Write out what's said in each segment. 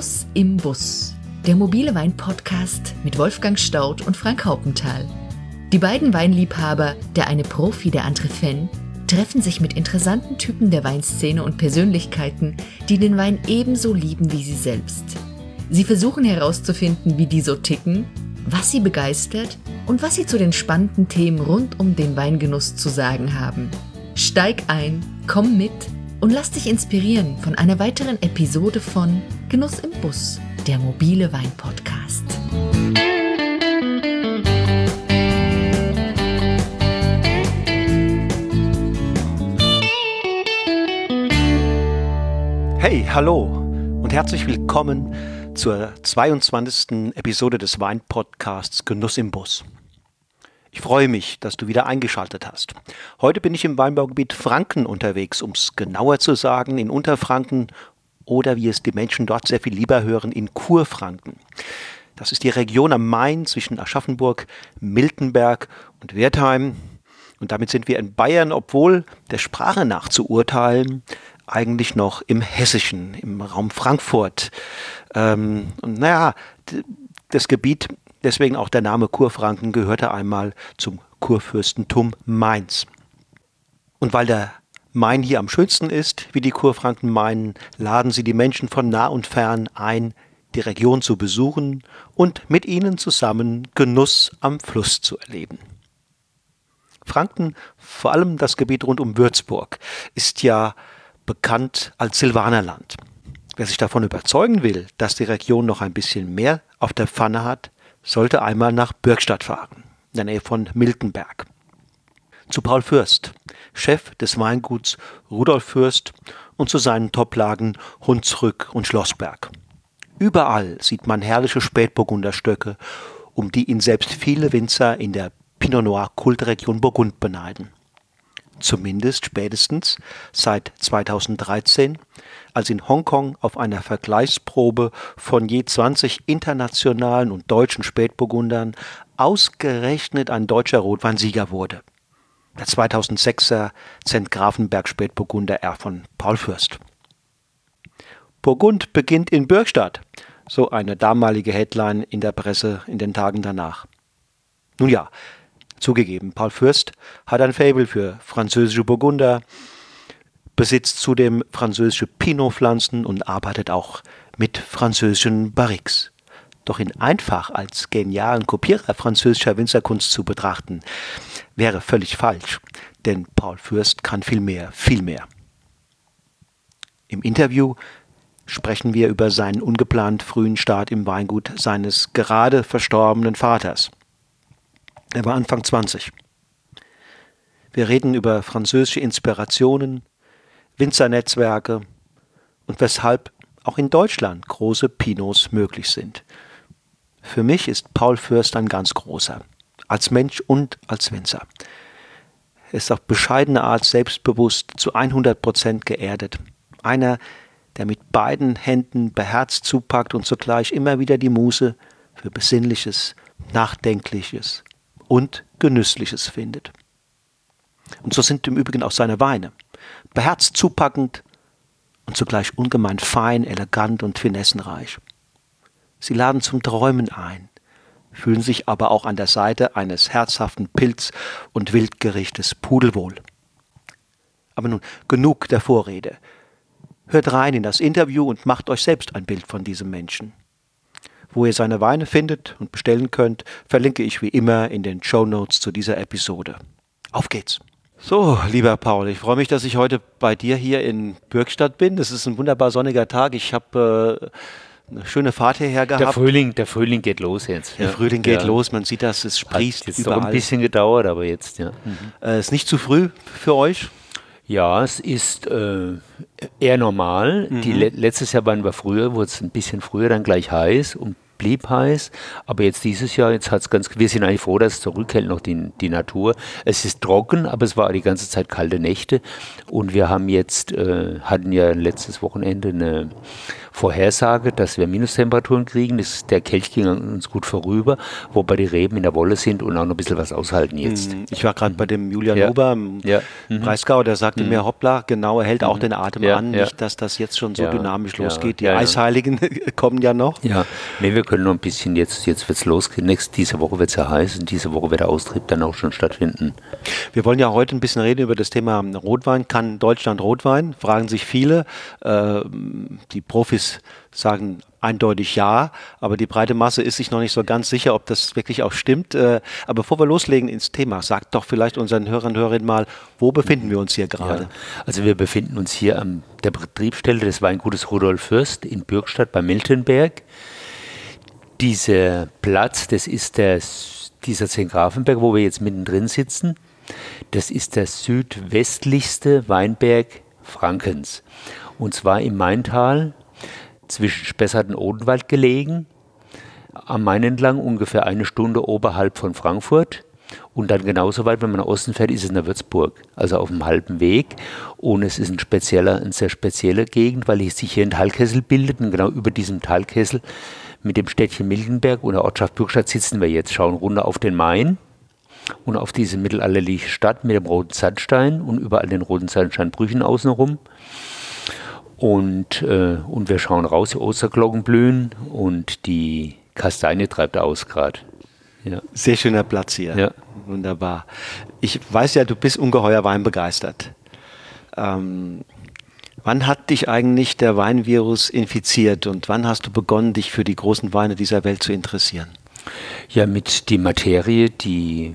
Genuss im Bus. Der mobile Wein-Podcast mit Wolfgang Staudt und Frank Haupenthal. Die beiden Weinliebhaber, der eine Profi, der andere Fan, treffen sich mit interessanten Typen der Weinszene und Persönlichkeiten, die den Wein ebenso lieben wie sie selbst. Sie versuchen herauszufinden, wie die so ticken, was sie begeistert und was sie zu den spannenden Themen rund um den Weingenuss zu sagen haben. Steig ein, komm mit und lass dich inspirieren von einer weiteren Episode von Genuss im Bus, der mobile Wein-Podcast. Hey, hallo und herzlich willkommen zur 22. Episode des Wein-Podcasts Genuss im Bus. Ich freue mich, dass du wieder eingeschaltet hast. Heute bin ich im Weinbaugebiet Franken unterwegs, um es genauer zu sagen, in Unterfranken oder wie es die Menschen dort sehr viel lieber hören, in Kurfranken. Das ist die Region am Main zwischen Aschaffenburg, Miltenberg und Wertheim. Und damit sind wir in Bayern, obwohl der Sprache nach zu urteilen, eigentlich noch im Hessischen, im Raum Frankfurt. Ähm, und naja, das Gebiet Deswegen auch der Name Kurfranken gehörte einmal zum Kurfürstentum Mainz. Und weil der Main hier am schönsten ist, wie die Kurfranken meinen, laden sie die Menschen von nah und fern ein, die Region zu besuchen und mit ihnen zusammen Genuss am Fluss zu erleben. Franken, vor allem das Gebiet rund um Würzburg, ist ja bekannt als Silvanerland. Wer sich davon überzeugen will, dass die Region noch ein bisschen mehr auf der Pfanne hat, sollte einmal nach Bürgstadt fahren, in der Nähe von Miltenberg. Zu Paul Fürst, Chef des Weinguts Rudolf Fürst und zu seinen Toplagen Hunsrück und Schlossberg. Überall sieht man herrliche Spätburgunderstöcke, um die ihn selbst viele Winzer in der Pinot Noir Kultregion Burgund beneiden zumindest spätestens seit 2013, als in Hongkong auf einer Vergleichsprobe von je 20 internationalen und deutschen Spätburgundern ausgerechnet ein deutscher Rotweinsieger wurde. Der 2006er Zent Grafenberg Spätburgunder R von Paul Fürst. Burgund beginnt in Bürgstadt, so eine damalige Headline in der Presse in den Tagen danach. Nun ja, Zugegeben, Paul Fürst hat ein Faible für französische Burgunder, besitzt zudem französische Pinot-Pflanzen und arbeitet auch mit französischen Barriques. Doch ihn einfach als genialen Kopierer französischer Winzerkunst zu betrachten, wäre völlig falsch, denn Paul Fürst kann viel mehr, viel mehr. Im Interview sprechen wir über seinen ungeplant frühen Start im Weingut seines gerade verstorbenen Vaters. Er war Anfang 20. Wir reden über französische Inspirationen, Winzernetzwerke und weshalb auch in Deutschland große Pinots möglich sind. Für mich ist Paul Fürst ein ganz großer, als Mensch und als Winzer. Er ist auf bescheidene Art selbstbewusst, zu 100 Prozent geerdet. Einer, der mit beiden Händen beherzt zupackt und zugleich immer wieder die Muße für Besinnliches, Nachdenkliches, und Genüssliches findet. Und so sind im Übrigen auch seine Weine. Beherzt zupackend und zugleich ungemein fein, elegant und finessenreich. Sie laden zum Träumen ein, fühlen sich aber auch an der Seite eines herzhaften Pilz- und Wildgerichtes pudelwohl. Aber nun genug der Vorrede. Hört rein in das Interview und macht euch selbst ein Bild von diesem Menschen. Wo ihr seine Weine findet und bestellen könnt, verlinke ich wie immer in den Show Notes zu dieser Episode. Auf geht's! So, lieber Paul, ich freue mich, dass ich heute bei dir hier in Bürgstadt bin. Es ist ein wunderbar sonniger Tag. Ich habe äh, eine schöne Fahrt hierher gehabt. Der Frühling, der Frühling geht los jetzt. Der Frühling geht ja. los. Man sieht das, es sprießt Hat jetzt überall. ein bisschen gedauert, aber jetzt, ja. Mhm. Äh, ist nicht zu früh für euch? Ja, es ist äh, eher normal. Mhm. Die, letztes Jahr waren wir früher, wurde es ein bisschen früher dann gleich heiß. Um blieb heiß. Aber jetzt dieses Jahr, jetzt hat es ganz, wir sind eigentlich froh, dass es zurückhält noch die, die Natur. Es ist trocken, aber es war die ganze Zeit kalte Nächte. Und wir haben jetzt, äh, hatten ja letztes Wochenende eine Vorhersage, dass wir Minustemperaturen kriegen. Das, der Kelch ging uns gut vorüber, wobei die Reben in der Wolle sind und auch noch ein bisschen was aushalten jetzt. Mhm. Ich war gerade bei dem Julian Ja. Ober im Ja. Mhm. Breisgau, der sagte mir, hoppla, genau, er hält auch den Atem Ja, an, nicht, dass das jetzt schon so dynamisch losgeht. Die. Eisheiligen kommen ja noch. Ja, nee, wir können noch ein bisschen, jetzt, jetzt wird es losgehen. Nächste, diese Woche wird es ja heiß und diese Woche wird der Austrieb dann auch schon stattfinden. Wir wollen ja heute ein bisschen reden über das Thema Rotwein. Kann Deutschland Rotwein? Fragen sich viele. Äh, die Profis sagen eindeutig ja, aber die breite Masse ist sich noch nicht so ganz sicher, ob das wirklich auch stimmt. Äh, aber bevor wir loslegen ins Thema, sagt doch vielleicht unseren Hörern und Hörerinnen mal, wo befinden wir uns hier gerade? Ja. Also wir befinden uns hier an der Betriebsstelle des Weingutes Rudolf Fürst in Bürgstadt bei Miltenberg. Dieser Platz, das ist der, dieser Zengrafenberg, wo wir jetzt mittendrin sitzen. Das ist der südwestlichste Weinberg Frankens. Und zwar im Maintal zwischen Spessart und Odenwald gelegen am Main entlang, ungefähr eine Stunde oberhalb von Frankfurt. Und dann genauso weit, wenn man nach Osten fährt, ist es in der Würzburg, also auf dem halben Weg. Und es ist ein spezieller, eine sehr spezielle Gegend, weil sich hier ein Talkessel bildet. Und genau über diesem Talkessel mit dem Städtchen Miltenberg und der Ortschaft Bürgstadt sitzen wir jetzt, schauen runter auf den Main und auf diese mittelalterliche Stadt mit dem roten Sandstein und überall den roten Sandsteinbrüchen außenrum. Und, äh, und wir schauen raus, die Osterglocken blühen und die Kastanie treibt aus gerade. Ja. Sehr schöner Platz hier. Ja. Wunderbar. Ich weiß ja, du bist ungeheuer weinbegeistert. Ähm, wann hat dich eigentlich der Weinvirus infiziert und wann hast du begonnen, dich für die großen Weine dieser Welt zu interessieren? Ja, mit die Materie, die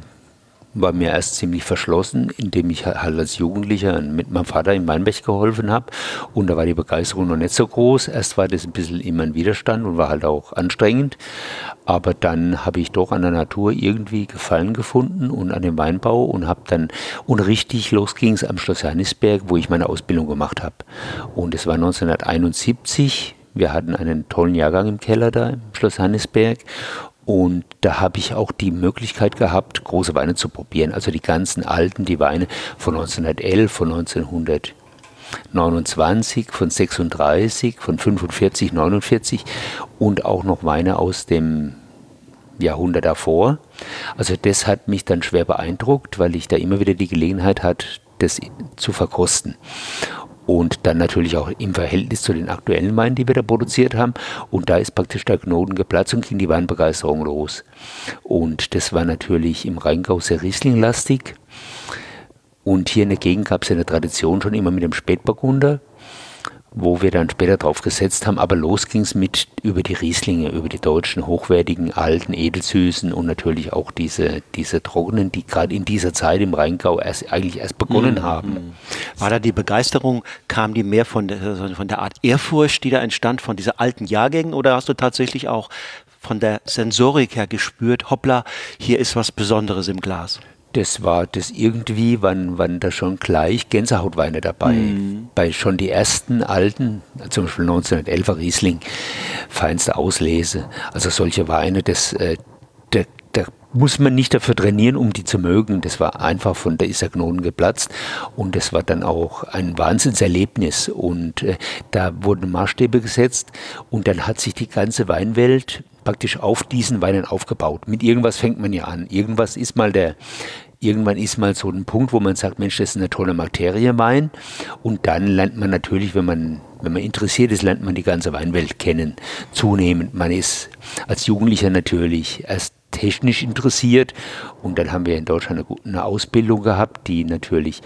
war mir erst ziemlich verschlossen, indem ich halt als Jugendlicher mit meinem Vater in Weinberg geholfen habe. Und da war die Begeisterung noch nicht so groß. Erst war das ein bisschen immer ein Widerstand und war halt auch anstrengend. Aber dann habe ich doch an der Natur irgendwie Gefallen gefunden und an dem Weinbau und habe dann, und richtig los ging es am Schloss Johannisberg, wo ich meine Ausbildung gemacht habe. Und es war 1971. Wir hatten einen tollen Jahrgang im Keller da im Schloss Johannisberg. Und da habe ich auch die Möglichkeit gehabt, große Weine zu probieren. Also die ganzen alten, die Weine von 1911, von 1929, von 36, von 45, 49 und auch noch Weine aus dem Jahrhundert davor. Also das hat mich dann schwer beeindruckt, weil ich da immer wieder die Gelegenheit hatte, das zu verkosten. Und dann natürlich auch im Verhältnis zu den aktuellen Weinen, die wir da produziert haben. Und da ist praktisch der Knoten geplatzt und ging die Weinbegeisterung los. Und das war natürlich im Rheingau sehr Riesling-lastig. Und hier in der Gegend gab es ja eine Tradition schon immer mit dem Spätburgunder, wo wir dann später drauf gesetzt haben. Aber los ging es mit über die Rieslinge, über die deutschen, hochwertigen, alten, edelsüßen und natürlich auch diese, diese trockenen, die gerade in dieser Zeit im Rheingau erst, eigentlich erst begonnen haben. War da die Begeisterung, kam die mehr von der, von der Art Ehrfurcht, die da entstand, von dieser alten Jahrgängen oder hast du tatsächlich auch von der Sensorik her gespürt, hoppla, hier ist was Besonderes im Glas? Das war das irgendwie, waren, waren da schon gleich Gänsehautweine dabei. Bei schon die ersten alten, zum Beispiel 1911er Riesling, feinste Auslese. Also solche Weine, das, äh, da, da muss man nicht dafür trainieren, um die zu mögen. Das war einfach von der Knoten geplatzt und das war dann auch ein Wahnsinnserlebnis und äh, da wurden Maßstäbe gesetzt und dann hat sich die ganze Weinwelt praktisch auf diesen Weinen aufgebaut. Mit irgendwas fängt man ja an. Irgendwas ist mal der Irgendwann ist mal so ein Punkt, wo man sagt, Mensch, das ist eine tolle Materie Wein. Und dann lernt man natürlich, wenn man, wenn man interessiert ist, lernt man die ganze Weinwelt kennen. Zunehmend. Man ist als Jugendlicher natürlich erst technisch interessiert. Und dann haben wir in Deutschland eine, eine Ausbildung gehabt, die natürlich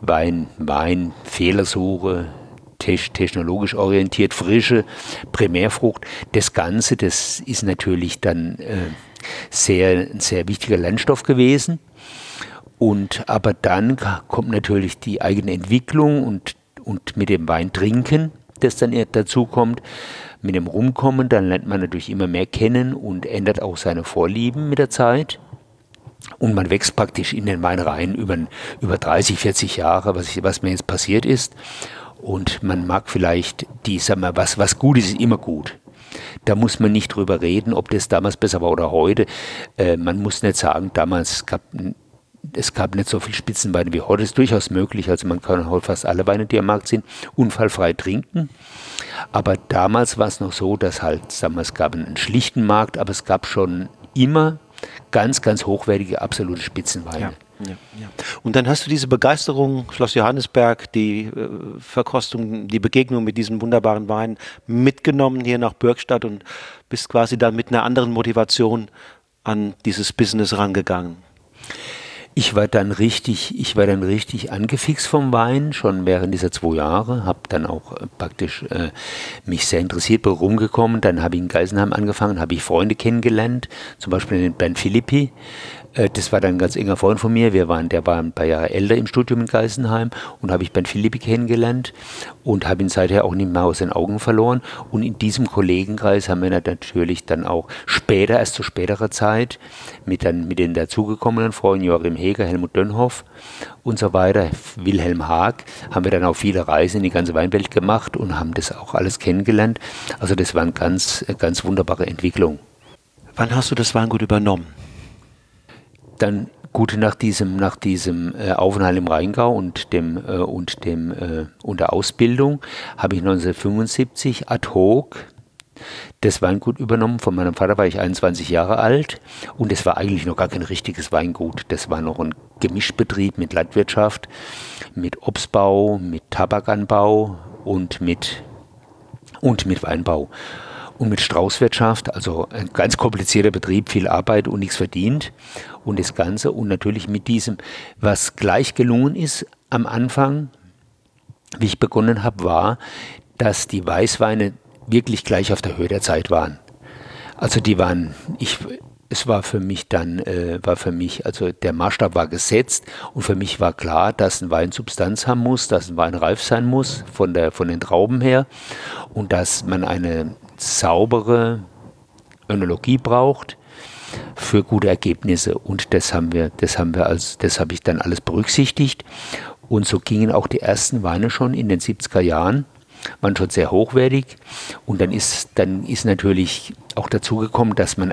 Wein, Wein, Fehlersuche, tech- technologisch orientiert, frische Primärfrucht. Das Ganze, das ist natürlich dann äh, sehr, ein sehr wichtiger Lernstoff gewesen. Und aber dann kommt natürlich die eigene Entwicklung und, und mit dem Wein trinken, das dann dazu kommt, mit dem Rumkommen, dann lernt man natürlich immer mehr kennen und ändert auch seine Vorlieben mit der Zeit. Und man wächst praktisch in den Wein rein über, über 30, 40 Jahre, was, ich, was mir jetzt passiert ist. Und man mag vielleicht die, sag mal, was, was gut ist, ist immer gut. Da muss man nicht drüber reden, ob das damals besser war oder heute. Äh, man muss nicht sagen, damals gab es gab nicht so viel Spitzenweine wie heute. Ist durchaus möglich. Also man kann heute fast alle Weine, die am Markt sind, unfallfrei trinken. Aber damals war es noch so, dass halt, sagen wir, es gab einen schlichten Markt, aber es gab schon immer ganz, ganz hochwertige, absolute Spitzenweine. Ja. Ja, ja. Und dann hast du diese Begeisterung, Schloss Johannesberg, die äh, Verkostung, die Begegnung mit diesem wunderbaren Wein mitgenommen hier nach Bürgstadt und bist quasi dann mit einer anderen Motivation an dieses Business rangegangen. Ich war dann richtig, ich war dann richtig angefixt vom Wein, schon während dieser zwei Jahre, habe dann auch äh, praktisch äh, mich sehr interessiert, bin rumgekommen, dann habe ich in Geisenheim angefangen, habe ich Freunde kennengelernt, zum Beispiel den Ben Philippi, das war dann ein ganz enger Freund von mir. Wir waren, der war ein paar Jahre älter im Studium in Geisenheim und habe ich Ben Philippi kennengelernt und habe ihn seither auch nicht mehr aus den Augen verloren. Und in diesem Kollegenkreis haben wir natürlich dann auch später, erst zu späterer Zeit, mit, dann, mit den dazugekommenen Freunden Joachim Heger, Helmut Dönhoff und so weiter, Wilhelm Haag, haben wir dann auch viele Reisen in die ganze Weinwelt gemacht und haben das auch alles kennengelernt. Also das war eine ganz, ganz wunderbare Entwicklung. Wann hast du das Weingut übernommen? Dann gut nach diesem, nach diesem äh, Aufenthalt im Rheingau und dem äh, und dem äh, und der Ausbildung habe ich 1975 ad hoc das Weingut übernommen. Von meinem Vater war ich 21 Jahre alt und es war eigentlich noch gar kein richtiges Weingut. Das war noch ein Gemischbetrieb mit Landwirtschaft, mit Obstbau, mit Tabakanbau und mit und mit Weinbau und mit Straußwirtschaft, also ein ganz komplizierter Betrieb, viel Arbeit und nichts verdient. Und das Ganze und natürlich mit diesem, was gleich gelungen ist am Anfang, wie ich begonnen habe, war, dass die Weißweine wirklich gleich auf der Höhe der Zeit waren. Also die waren, ich, es war für mich dann, äh, war für mich, also der Maßstab war gesetzt und für mich war klar, dass ein Wein Substanz haben muss, dass ein Wein reif sein muss von, der, von den Trauben her und dass man eine saubere Önologie braucht für gute Ergebnisse. Und das haben wir, das haben wir als, das habe ich dann alles berücksichtigt. Und so gingen auch die ersten Weine schon in den 70er Jahren, waren schon sehr hochwertig. Und dann ist, dann ist natürlich auch dazu gekommen, dass man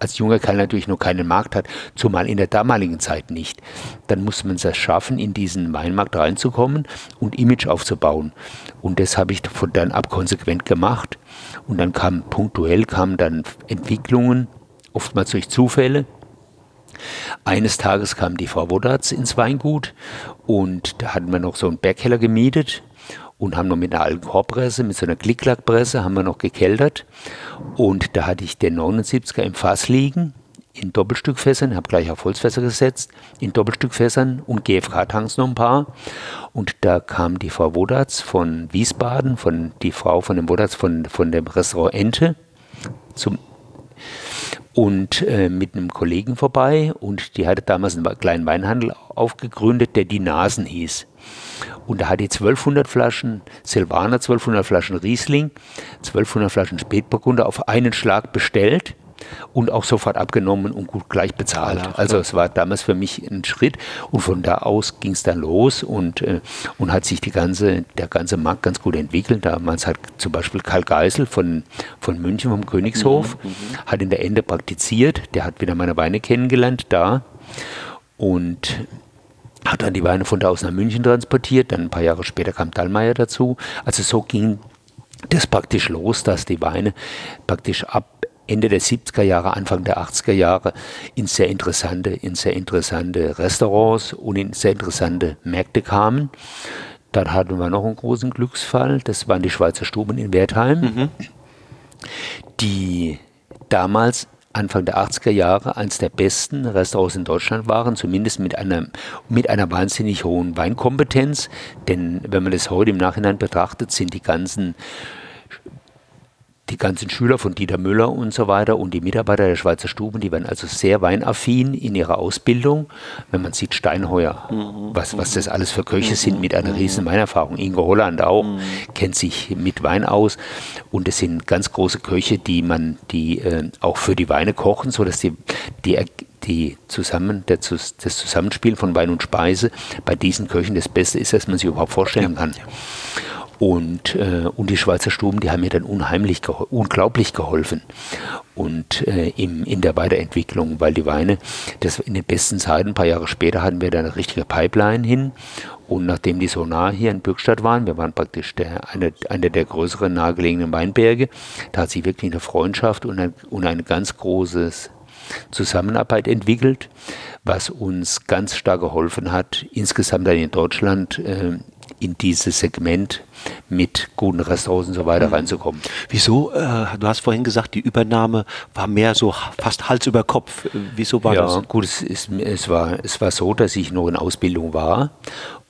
als junger Kerl natürlich noch keinen Markt hat, zumal in der damaligen Zeit nicht. Dann muss man es schaffen, in diesen Weinmarkt reinzukommen und Image aufzubauen. Und das habe ich von dann ab konsequent gemacht. Und dann kamen punktuell kamen dann Entwicklungen, oftmals durch Zufälle. Eines Tages kam die Frau Wodatz ins Weingut und da hatten wir noch so einen Bergkeller gemietet und haben noch mit einer alten Korbpresse, mit so einer Klicklackpresse, haben wir noch gekeltert. Und da hatte ich den 79er im Fass liegen, in Doppelstückfässern, habe gleich auf Holzfässer gesetzt, in Doppelstückfässern und GFK-Tanks noch ein paar. Und da kam die Frau Wodatz von Wiesbaden, von die Frau von dem Wodatz von, von dem Restaurant Ente zum und äh, mit einem Kollegen vorbei und die hatte damals einen kleinen Weinhandel aufgegründet, der die Nasen hieß. Und da hat die 1200 Flaschen Silvaner, 1200 Flaschen Riesling, 1200 Flaschen Spätburgunder auf einen Schlag bestellt und auch sofort abgenommen und gut gleich bezahlt. Also es war damals für mich ein Schritt und von da aus ging es dann los und, äh, und hat sich die ganze, der ganze Markt ganz gut entwickelt. Damals hat zum Beispiel Karl Geisel von, von München vom Königshof, mhm, mhm. hat in der Ende praktiziert, der hat wieder meine Weine kennengelernt da und hat dann die Weine von da aus nach München transportiert. Dann ein paar Jahre später kam Dallmayr dazu. Also so ging das praktisch los, dass die Weine praktisch ab Ende der 70er Jahre, Anfang der 80er Jahre in sehr interessante, in sehr interessante Restaurants und in sehr interessante Märkte kamen. Dann hatten wir noch einen großen Glücksfall, das waren die Schweizer Stuben in Wertheim, mhm. die damals Anfang der 80er Jahre eines der besten Restaurants in Deutschland waren, zumindest mit einer, mit einer wahnsinnig hohen Weinkompetenz. Denn wenn man das heute im Nachhinein betrachtet, sind die ganzen die ganzen Schüler von Dieter Müller und so weiter und die Mitarbeiter der Schweizer Stuben, die waren also sehr weinaffin in ihrer Ausbildung. Wenn man sieht, Steinheuer, mhm. was, was das alles für Köche mhm. sind mit einer riesen Weinerfahrung. Ingo Holland auch, mhm. kennt sich mit Wein aus. Und es sind ganz große Köche, die man, die äh, auch für die Weine kochen, sodass die, die die zusammen, der, das Zusammenspiel von Wein und Speise bei diesen Köchen das Beste ist, was man sich überhaupt vorstellen kann. Und, äh, und die Schweizer Stuben, die haben mir dann unheimlich, gehol unglaublich geholfen. Und äh, im, in der Weiterentwicklung, weil die Weine, das in den besten Zeiten, ein paar Jahre später, hatten wir da eine richtige Pipeline hin. Und nachdem die so nah hier in Bürgstadt waren, wir waren praktisch der, eine, eine der größeren nahegelegenen Weinberge, da hat sich wirklich eine Freundschaft und ein, und eine ganz große Zusammenarbeit entwickelt, was uns ganz stark geholfen hat, insgesamt dann in Deutschland äh, in dieses Segment mit guten Restaurants und so weiter mhm. reinzukommen. Wieso? Äh, du hast vorhin gesagt, die Übernahme war mehr so fast Hals über Kopf. Wieso war ja, das? Ja, gut, es, es, es, war, es war so, dass ich noch in Ausbildung war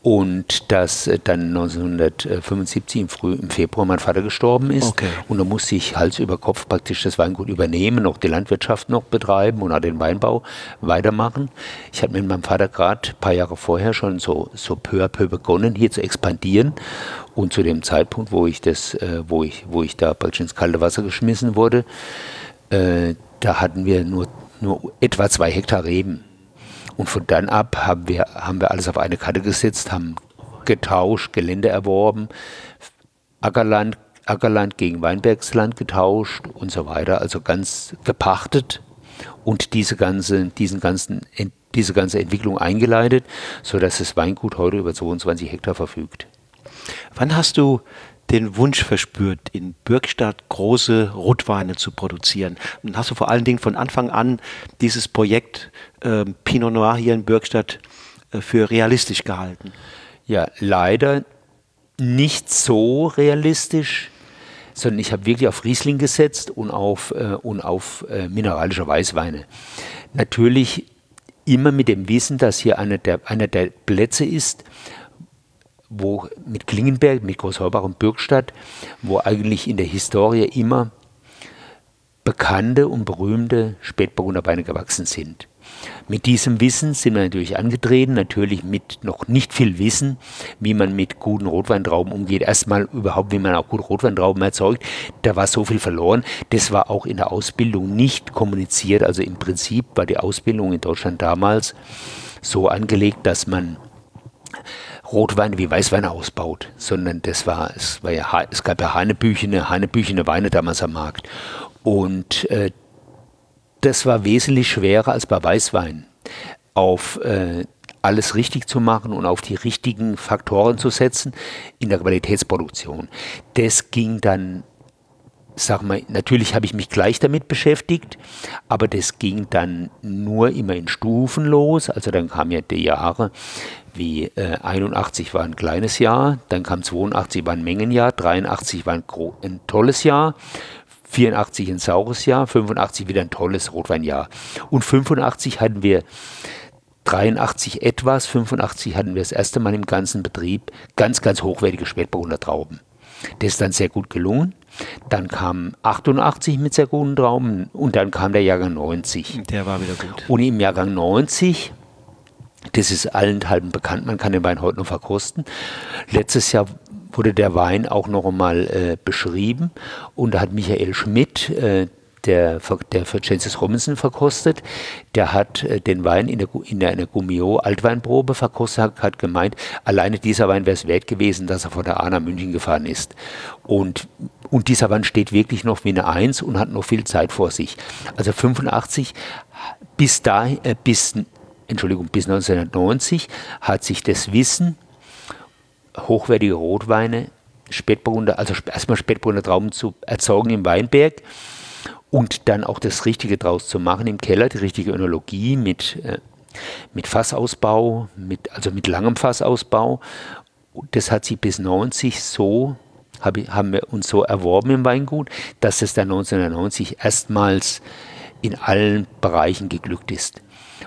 und dass äh, dann 1975 im, Früh, im Februar mein Vater gestorben ist. Okay. Und da musste ich Hals über Kopf praktisch das Weingut übernehmen, noch die Landwirtschaft noch betreiben und auch den Weinbau weitermachen. Ich hatte mit meinem Vater gerade ein paar Jahre vorher schon so, so peu à peu begonnen, hier zu expandieren. Und zu dem Zeitpunkt, wo ich, das, äh, wo ich, wo ich da praktisch ins kalte Wasser geschmissen wurde, äh, da hatten wir nur, nur etwa zwei Hektar Reben. Und von dann ab haben wir, haben wir alles auf eine Karte gesetzt, haben getauscht, Gelände erworben, Ackerland, Ackerland gegen Weinbergsland getauscht und so weiter, also ganz gepachtet und diese ganze, diesen ganzen, diese ganze Entwicklung eingeleitet, sodass das Weingut heute über 22 Hektar verfügt. Wann hast du den Wunsch verspürt, in Bürgstadt große Rotweine zu produzieren. Und hast du vor allen Dingen von Anfang an dieses Projekt äh, Pinot Noir hier in Bürgstadt äh, für realistisch gehalten? Ja, leider nicht so realistisch, sondern ich habe wirklich auf Riesling gesetzt und auf, äh, und auf äh, mineralische Weißweine. Natürlich immer mit dem Wissen, dass hier einer der, einer der Plätze ist, wo mit Klingenberg, mit Großheubach und Bürgstadt, wo eigentlich in der Historie immer bekannte und berühmte Spätburgunder Weine gewachsen sind. Mit diesem Wissen sind wir natürlich angetreten, natürlich mit noch nicht viel Wissen, wie man mit guten Rotweintrauben umgeht. Erstmal überhaupt, wie man auch gute Rotweintrauben erzeugt. Da war so viel verloren. Das war auch in der Ausbildung nicht kommuniziert. Also im Prinzip war die Ausbildung in Deutschland damals so angelegt, dass man Rotweine wie Weißweine ausbaut, sondern das war, es war ja, es gab ja Hanebüchene, Hanebüchene Weine damals am Markt. Und äh, das war wesentlich schwerer als bei Weißwein, auf äh, alles richtig zu machen und auf die richtigen Faktoren zu setzen in der Qualitätsproduktion. Das ging dann sag mal, natürlich habe ich mich gleich damit beschäftigt, aber das ging dann nur immer in Stufen los. Also dann kamen ja die Jahre wie äh, 81 war ein kleines Jahr, dann kam 82 war ein Mengenjahr, 83 war ein, ein tolles Jahr, 84 ein saures Jahr, 85 wieder ein tolles Rotweinjahr. Und 85 hatten wir 83 etwas, 85 hatten wir das erste Mal im ganzen Betrieb ganz, ganz hochwertige Spätburgunder Trauben. Das ist dann sehr gut gelungen. Dann kam 88 mit sehr guten Trauben und dann kam der Jahrgang 90. Der war wieder gut. Und im Jahrgang 90 das ist allenthalben bekannt, man kann den Wein heute noch verkosten. Letztes Jahr wurde der Wein auch noch einmal äh, beschrieben und da hat Michael Schmidt, äh, der, der für Francis Robinson verkostet, der hat äh, den Wein in, der, in einer Gummio Altweinprobe verkostet, hat, hat gemeint, alleine dieser Wein wäre es wert gewesen, dass er von der A nach München gefahren ist. Und, und dieser Wein steht wirklich noch wie eine Eins und hat noch viel Zeit vor sich. Also 85 bis da, äh, bis Entschuldigung, bis 1990 hat sich das Wissen, hochwertige Rotweine, Spätburgunder, also erstmal Spätburgunder Trauben zu erzeugen im Weinberg und dann auch das Richtige draus zu machen im Keller, die richtige Önologie mit, äh, mit Fassausbau, mit, also mit langem Fassausbau. Das hat sich bis 90 so, hab, haben wir uns so erworben im Weingut, dass es dann 1990 erstmals in allen Bereichen geglückt ist.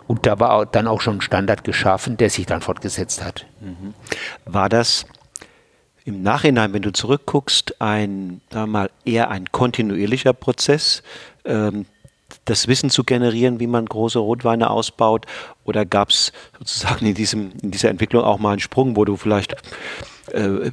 Und da war dann auch schon ein Standard geschaffen, der sich dann fortgesetzt hat. Mhm. War das im Nachhinein, wenn du zurückguckst, ein, sagen mal, eher ein kontinuierlicher Prozess, ähm, das Wissen zu generieren, wie man große Rotweine ausbaut? Oder gab es sozusagen in, diesem, in dieser Entwicklung auch mal einen Sprung, wo du vielleicht äh, äh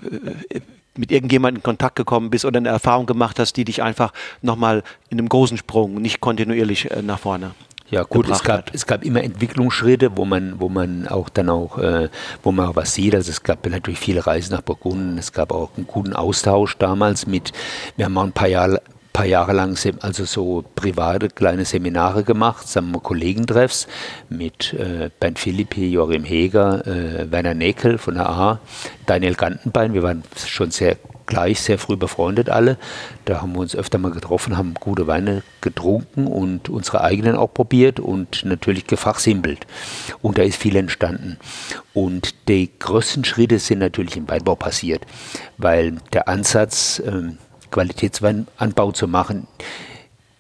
mit irgendjemandem in Kontakt gekommen bist oder eine Erfahrung gemacht hast, die dich einfach nochmal in einem großen Sprung, nicht kontinuierlich äh, nach vorne Ja gut, es gab, es gab immer Entwicklungsschritte, wo man, wo man auch dann auch, äh, wo man auch was sieht. Also es gab natürlich viele Reisen nach Burgunden, es gab auch einen guten Austausch damals mit, wir haben auch ein paar Jahre, paar Jahre lang also so private kleine Seminare gemacht, sagen wir Kollegentreffs mit äh, Bernd Philippi, Joachim Heger, äh, Werner Neckel von der A, Daniel Gantenbein. Wir waren schon sehr gleich, sehr früh befreundet alle. Da haben wir uns öfter mal getroffen, haben gute Weine getrunken und unsere eigenen auch probiert und natürlich gefachsimpelt. Und da ist viel entstanden. Und die größten Schritte sind natürlich im Weinbau passiert, weil der Ansatz, ähm, Qualitätsweinanbau zu machen,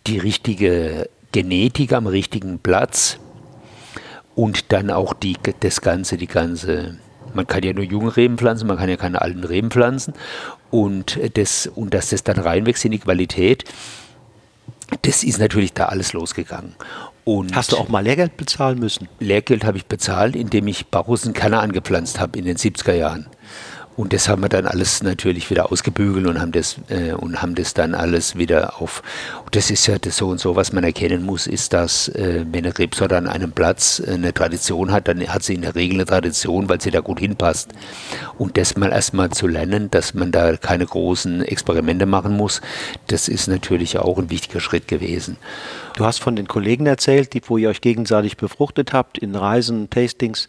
die richtige Genetik am richtigen Platz und dann auch die, das Ganze, die ganze, man kann ja nur junge Reben pflanzen, man kann ja keine alten Reben pflanzen und, das, und dass das dann reinwächst in die Qualität, das ist natürlich da alles losgegangen. Und Hast du auch mal Lehrgeld bezahlen müssen? Lehrgeld habe ich bezahlt, indem ich Barusenkanne angepflanzt habe in den 70er Jahren. Und das haben wir dann alles natürlich wieder ausgebügelt und haben das, äh, und haben das dann alles wieder auf. das ist ja das so und so, was man erkennen muss, ist, dass äh, wenn eine Rebsorte an einem Platz äh, eine Tradition hat, dann hat sie in der Regel eine Tradition, weil sie da gut hinpasst. Und das mal erstmal zu lernen, dass man da keine großen Experimente machen muss, das ist natürlich auch ein wichtiger Schritt gewesen. Du hast von den Kollegen erzählt, die, wo ihr euch gegenseitig befruchtet habt in Reisen, Tastings.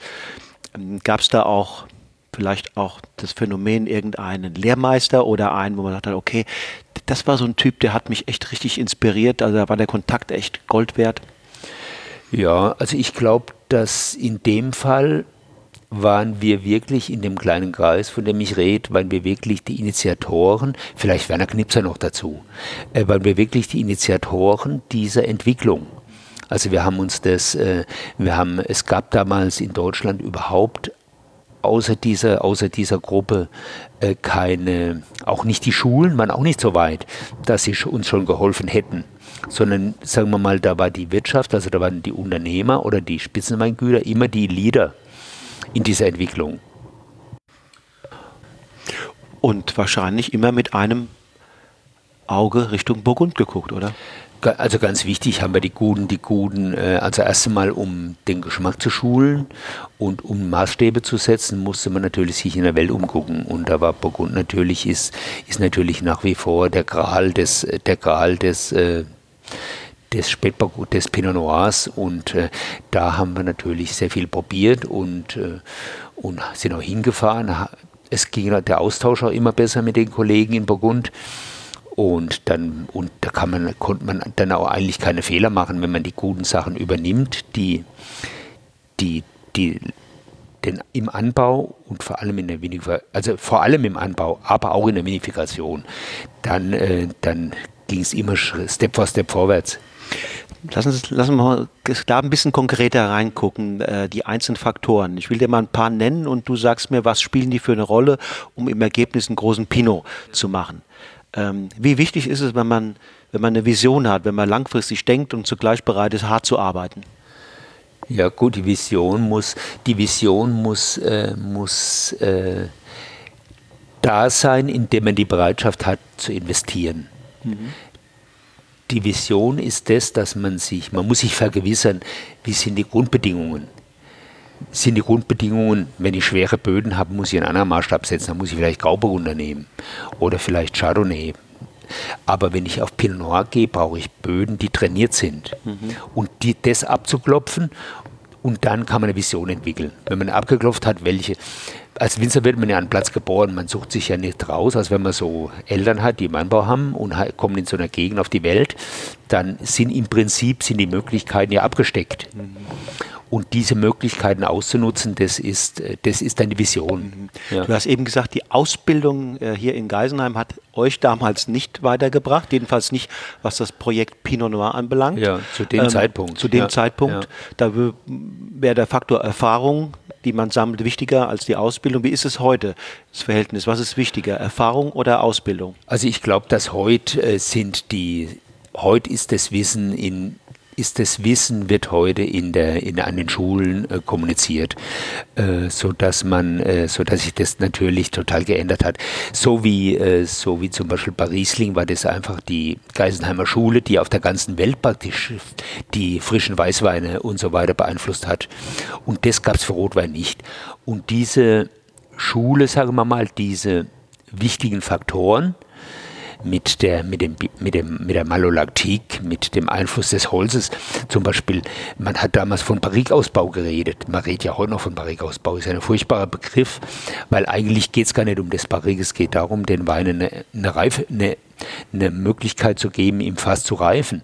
Ähm, Gab es da auch vielleicht auch das Phänomen irgendeinen Lehrmeister oder einen, wo man sagt, okay, das war so ein Typ, der hat mich echt richtig inspiriert, also da war der Kontakt echt Gold wert. Ja, also ich glaube, dass in dem Fall waren wir wirklich in dem kleinen Kreis, von dem ich rede, waren wir wirklich die Initiatoren, vielleicht Werner Knipser noch dazu, äh, waren wir wirklich die Initiatoren dieser Entwicklung. Also wir haben uns das, äh, wir haben, es gab damals in Deutschland überhaupt außer dieser, außer dieser Gruppe äh, keine, auch nicht die Schulen waren auch nicht so weit, dass sie uns schon geholfen hätten. Sondern sagen wir mal, da war die Wirtschaft, also da waren die Unternehmer oder die Spitzenweingüter immer die Leader in dieser Entwicklung. Und wahrscheinlich immer mit einem Auge Richtung Burgund geguckt, oder? Also ganz wichtig haben wir die guten, die guten, äh, also erst einmal um den Geschmack zu schulen und um Maßstäbe zu setzen, musste man natürlich sich in der Welt umgucken. Und da war Burgund natürlich, ist, ist natürlich nach wie vor der Gral des, der Gral des, äh, des Spätburgund, des Pinot Noirs und äh, da haben wir natürlich sehr viel probiert und, äh, und sind auch hingefahren. Es ging der Austausch auch immer besser mit den Kollegen in Burgund. Und dann, und da kann man, konnte man dann auch eigentlich keine Fehler machen, wenn man die guten Sachen übernimmt, die, die, die denn im Anbau und vor allem in der Vinifikation, also vor allem im Anbau, aber auch in der Vinifikation, dann, äh, dann ging es immer Step for Step vorwärts. Lass uns, lass uns mal da ein bisschen konkreter reingucken, äh, die einzelnen Faktoren. Ich will dir mal ein paar nennen und du sagst mir, was spielen die für eine Rolle, um im Ergebnis einen großen Pinot zu machen. Ähm, wie wichtig ist es, wenn man, wenn man eine Vision hat, wenn man langfristig denkt und zugleich bereit ist, hart zu arbeiten? Ja gut, die Vision muss, die Vision muss, äh, muss äh, da sein, indem man die Bereitschaft hat zu investieren. Mhm. Die Vision ist das, dass man sich, man muss sich vergewissern, wie sind die Grundbedingungen sind die Grundbedingungen, wenn ich schwere Böden habe, muss ich einen anderen Maßstab setzen, dann muss ich vielleicht Grauburgunder nehmen oder vielleicht Chardonnay. Aber wenn ich auf Pinot Noir gehe, brauche ich Böden, die trainiert sind. Mhm. Und die, das abzuklopfen und dann kann man eine Vision entwickeln. Wenn man abgeklopft hat, welche. Als Winzer wird man ja an Platz geboren, man sucht sich ja nicht raus, als wenn man so Eltern hat, die im Anbau haben und kommen in so einer Gegend auf die Welt, dann sind im Prinzip sind die Möglichkeiten ja abgesteckt. Mhm. Und diese Möglichkeiten auszunutzen, das ist, das ist eine Vision. Mhm. Ja. Du hast eben gesagt, die Ausbildung äh, hier in Geisenheim hat euch damals nicht weitergebracht, jedenfalls nicht, was das Projekt Pinot Noir anbelangt. Ja, zu dem ähm, Zeitpunkt. Zu dem ja. Zeitpunkt. Da wäre der Faktor Erfahrung, die man sammelt, wichtiger als die Ausbildung. Wie ist es heute, das Verhältnis? Was ist wichtiger, Erfahrung oder Ausbildung? Also ich glaube, dass heute äh, sind die, heute ist das Wissen in ist das Wissen wird heute in der in an den Schulen äh, kommuniziert, äh, so dass man, äh, so dass sich das natürlich total geändert hat. So wie äh, so wie zum Beispiel bei Riesling war das einfach die Geisenheimer Schule, die auf der ganzen Welt praktisch die frischen Weißweine und so weiter beeinflusst hat. Und das gab es für Rotwein nicht. Und diese Schule, sagen wir mal, diese wichtigen Faktoren, mit der, mit dem, mit dem, mit der Malolaktik, mit dem Einfluss des Holzes. Zum Beispiel, man hat damals von Barrikausbau geredet. Man redet ja heute noch von Barrikausbau. Ist ein furchtbarer Begriff, weil eigentlich geht es gar nicht um das Barrik. Es geht darum, den Wein eine, eine Reife, eine, eine Möglichkeit zu geben, ihm fast zu reifen.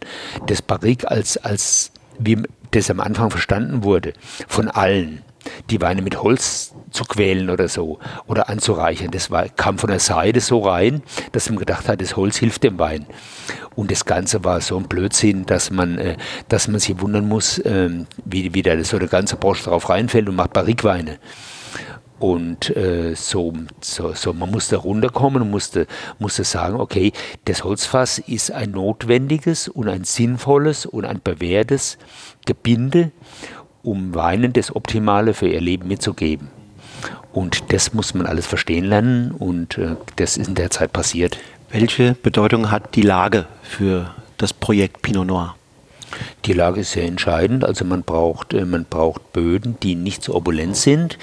Das Barrik als, als, wie das am Anfang verstanden wurde, von allen die Weine mit Holz zu quälen oder so oder anzureichern. Das war, kam von der Seite so rein, dass man gedacht hat, das Holz hilft dem Wein. Und das Ganze war so ein Blödsinn, dass man, äh, dass man sich wundern muss, äh, wie, wie da so der ganze Bosch drauf reinfällt und macht Barrikweine. Und äh, so, so, so, man musste runterkommen und musste, musste sagen, okay, das Holzfass ist ein notwendiges und ein sinnvolles und ein bewährtes Gebinde um Weinen das Optimale für ihr Leben mitzugeben. Und das muss man alles verstehen lernen und äh, das ist in der Zeit passiert. Welche Bedeutung hat die Lage für das Projekt Pinot Noir? Die Lage ist sehr entscheidend. Also man braucht, äh, man braucht Böden, die nicht so opulent sind.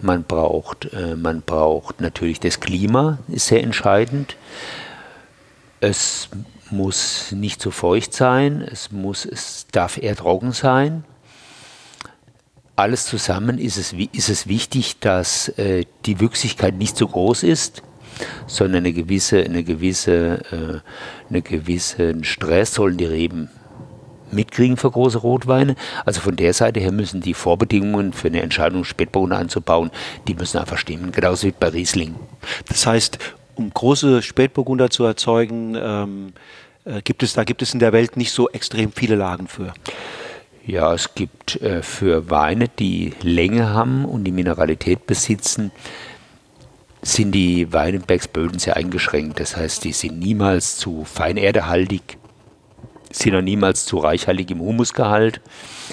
Man braucht, äh, man braucht natürlich das Klima, ist sehr entscheidend. Es muss nicht so feucht sein, es, muss, es darf eher trocken sein alles zusammen ist es, ist es wichtig, dass äh, die Wüchsigkeit nicht so groß ist, sondern eine gewisse, eine gewisse, äh, eine gewissen Stress sollen die Reben mitkriegen für große Rotweine. Also von der Seite her müssen die Vorbedingungen für eine Entscheidung, Spätburgunder anzubauen, die müssen einfach stimmen, genauso wie bei Riesling. Das heißt, um große Spätburgunder zu erzeugen, ähm, äh, gibt es, da gibt es in der Welt nicht so extrem viele Lagen für. Ja, es gibt äh, für Weine, die Länge haben und die Mineralität besitzen, sind die Weinbergsböden sehr eingeschränkt. Das heißt, die sind niemals zu feinerdehaltig, sind auch niemals zu reichhaltig im Humusgehalt,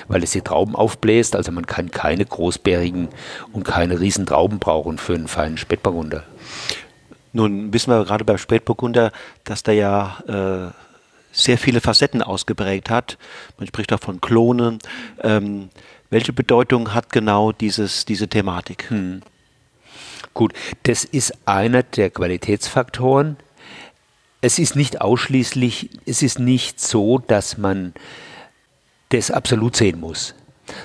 weil es die Trauben aufbläst. Also man kann keine großbärigen und keine riesen Trauben brauchen für einen feinen Spätburgunder. Nun wissen wir gerade beim Spätburgunder, dass da ja äh sehr viele Facetten ausgeprägt hat. Man spricht auch von Klonen. Ähm, welche Bedeutung hat genau dieses, diese Thematik? Hm. Gut, das ist einer der Qualitätsfaktoren. Es ist nicht ausschließlich, es ist nicht so, dass man das absolut sehen muss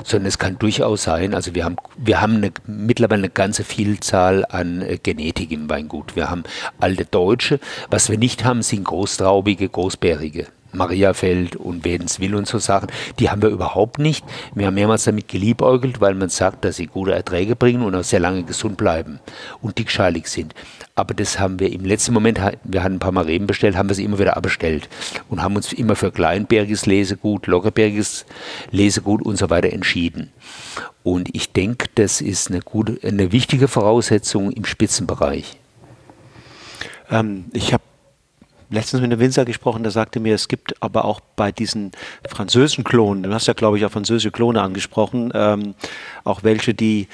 sondern es kann durchaus sein, also wir haben, wir haben eine, mittlerweile eine ganze Vielzahl an äh, Genetik im Weingut. Wir haben alte Deutsche, was wir nicht haben, sind großtraubige, großbärige. Mariafeld und Wädenswil und so Sachen, die haben wir überhaupt nicht. Wir haben mehrmals damit geliebäugelt, weil man sagt, dass sie gute Erträge bringen und auch sehr lange gesund bleiben und dickscheilig sind. Aber das haben wir im letzten Moment, wir hatten ein paar Mal Reben bestellt, haben wir sie immer wieder abbestellt und haben uns immer für kleinbergiges Lesegut, lockerbergiges Lesegut und so weiter entschieden. Und ich denke, das ist eine, gute, eine wichtige Voraussetzung im Spitzenbereich. Ähm, ich habe letztens mit einem Winzer gesprochen, der sagte mir, es gibt aber auch bei diesen französischen Klonen, du hast ja, glaube ich, auch französische Klone angesprochen, ähm, auch welche, die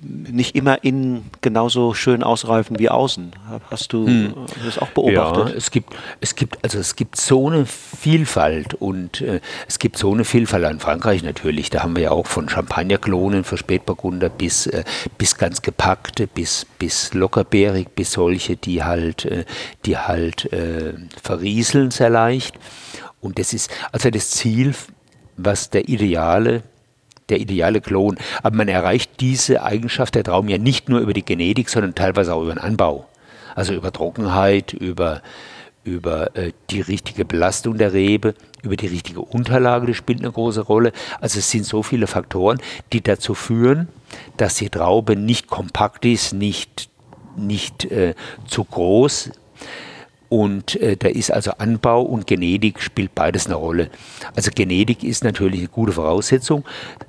nicht immer innen genauso schön ausreifen wie außen. Hast du hm. das auch beobachtet? Ja, es gibt, es gibt, also es gibt so eine Vielfalt und äh, es gibt so eine Vielfalt in Frankreich natürlich. Da haben wir ja auch von Champagnerklonen für Spätburgunder bis, äh, bis ganz gepackte, bis, bis lockerbeerig, bis solche, die halt, äh, die halt äh, verrieseln sehr leicht. Und das ist also das Ziel, was der ideale der ideale Klon. Aber man erreicht diese Eigenschaft der Traum ja nicht nur über die Genetik, sondern teilweise auch über den Anbau. Also über Trockenheit, über, über äh, die richtige Belastung der Rebe, über die richtige Unterlage, das spielt eine große Rolle. Also es sind so viele Faktoren, die dazu führen, dass die Traube nicht kompakt ist, nicht, nicht äh, zu groß und äh, da ist also Anbau und Genetik spielt beides eine Rolle. Also Genetik ist natürlich eine gute Voraussetzung.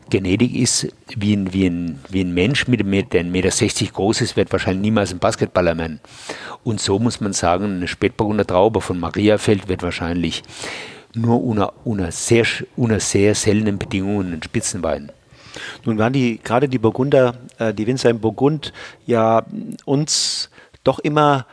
Genetik ist wie ein, wie ein, wie ein Mensch, mit, der 1,60 Meter groß ist, wird wahrscheinlich niemals ein Basketballermann. Und so muss man sagen, eine Spätburgunder Traube von Mariafeld wird wahrscheinlich nur unter, unter, sehr, unter sehr seltenen Bedingungen ein Spitzenwein. Nun waren die, gerade die Burgunder, äh, die Winzer im Burgund, ja uns doch immer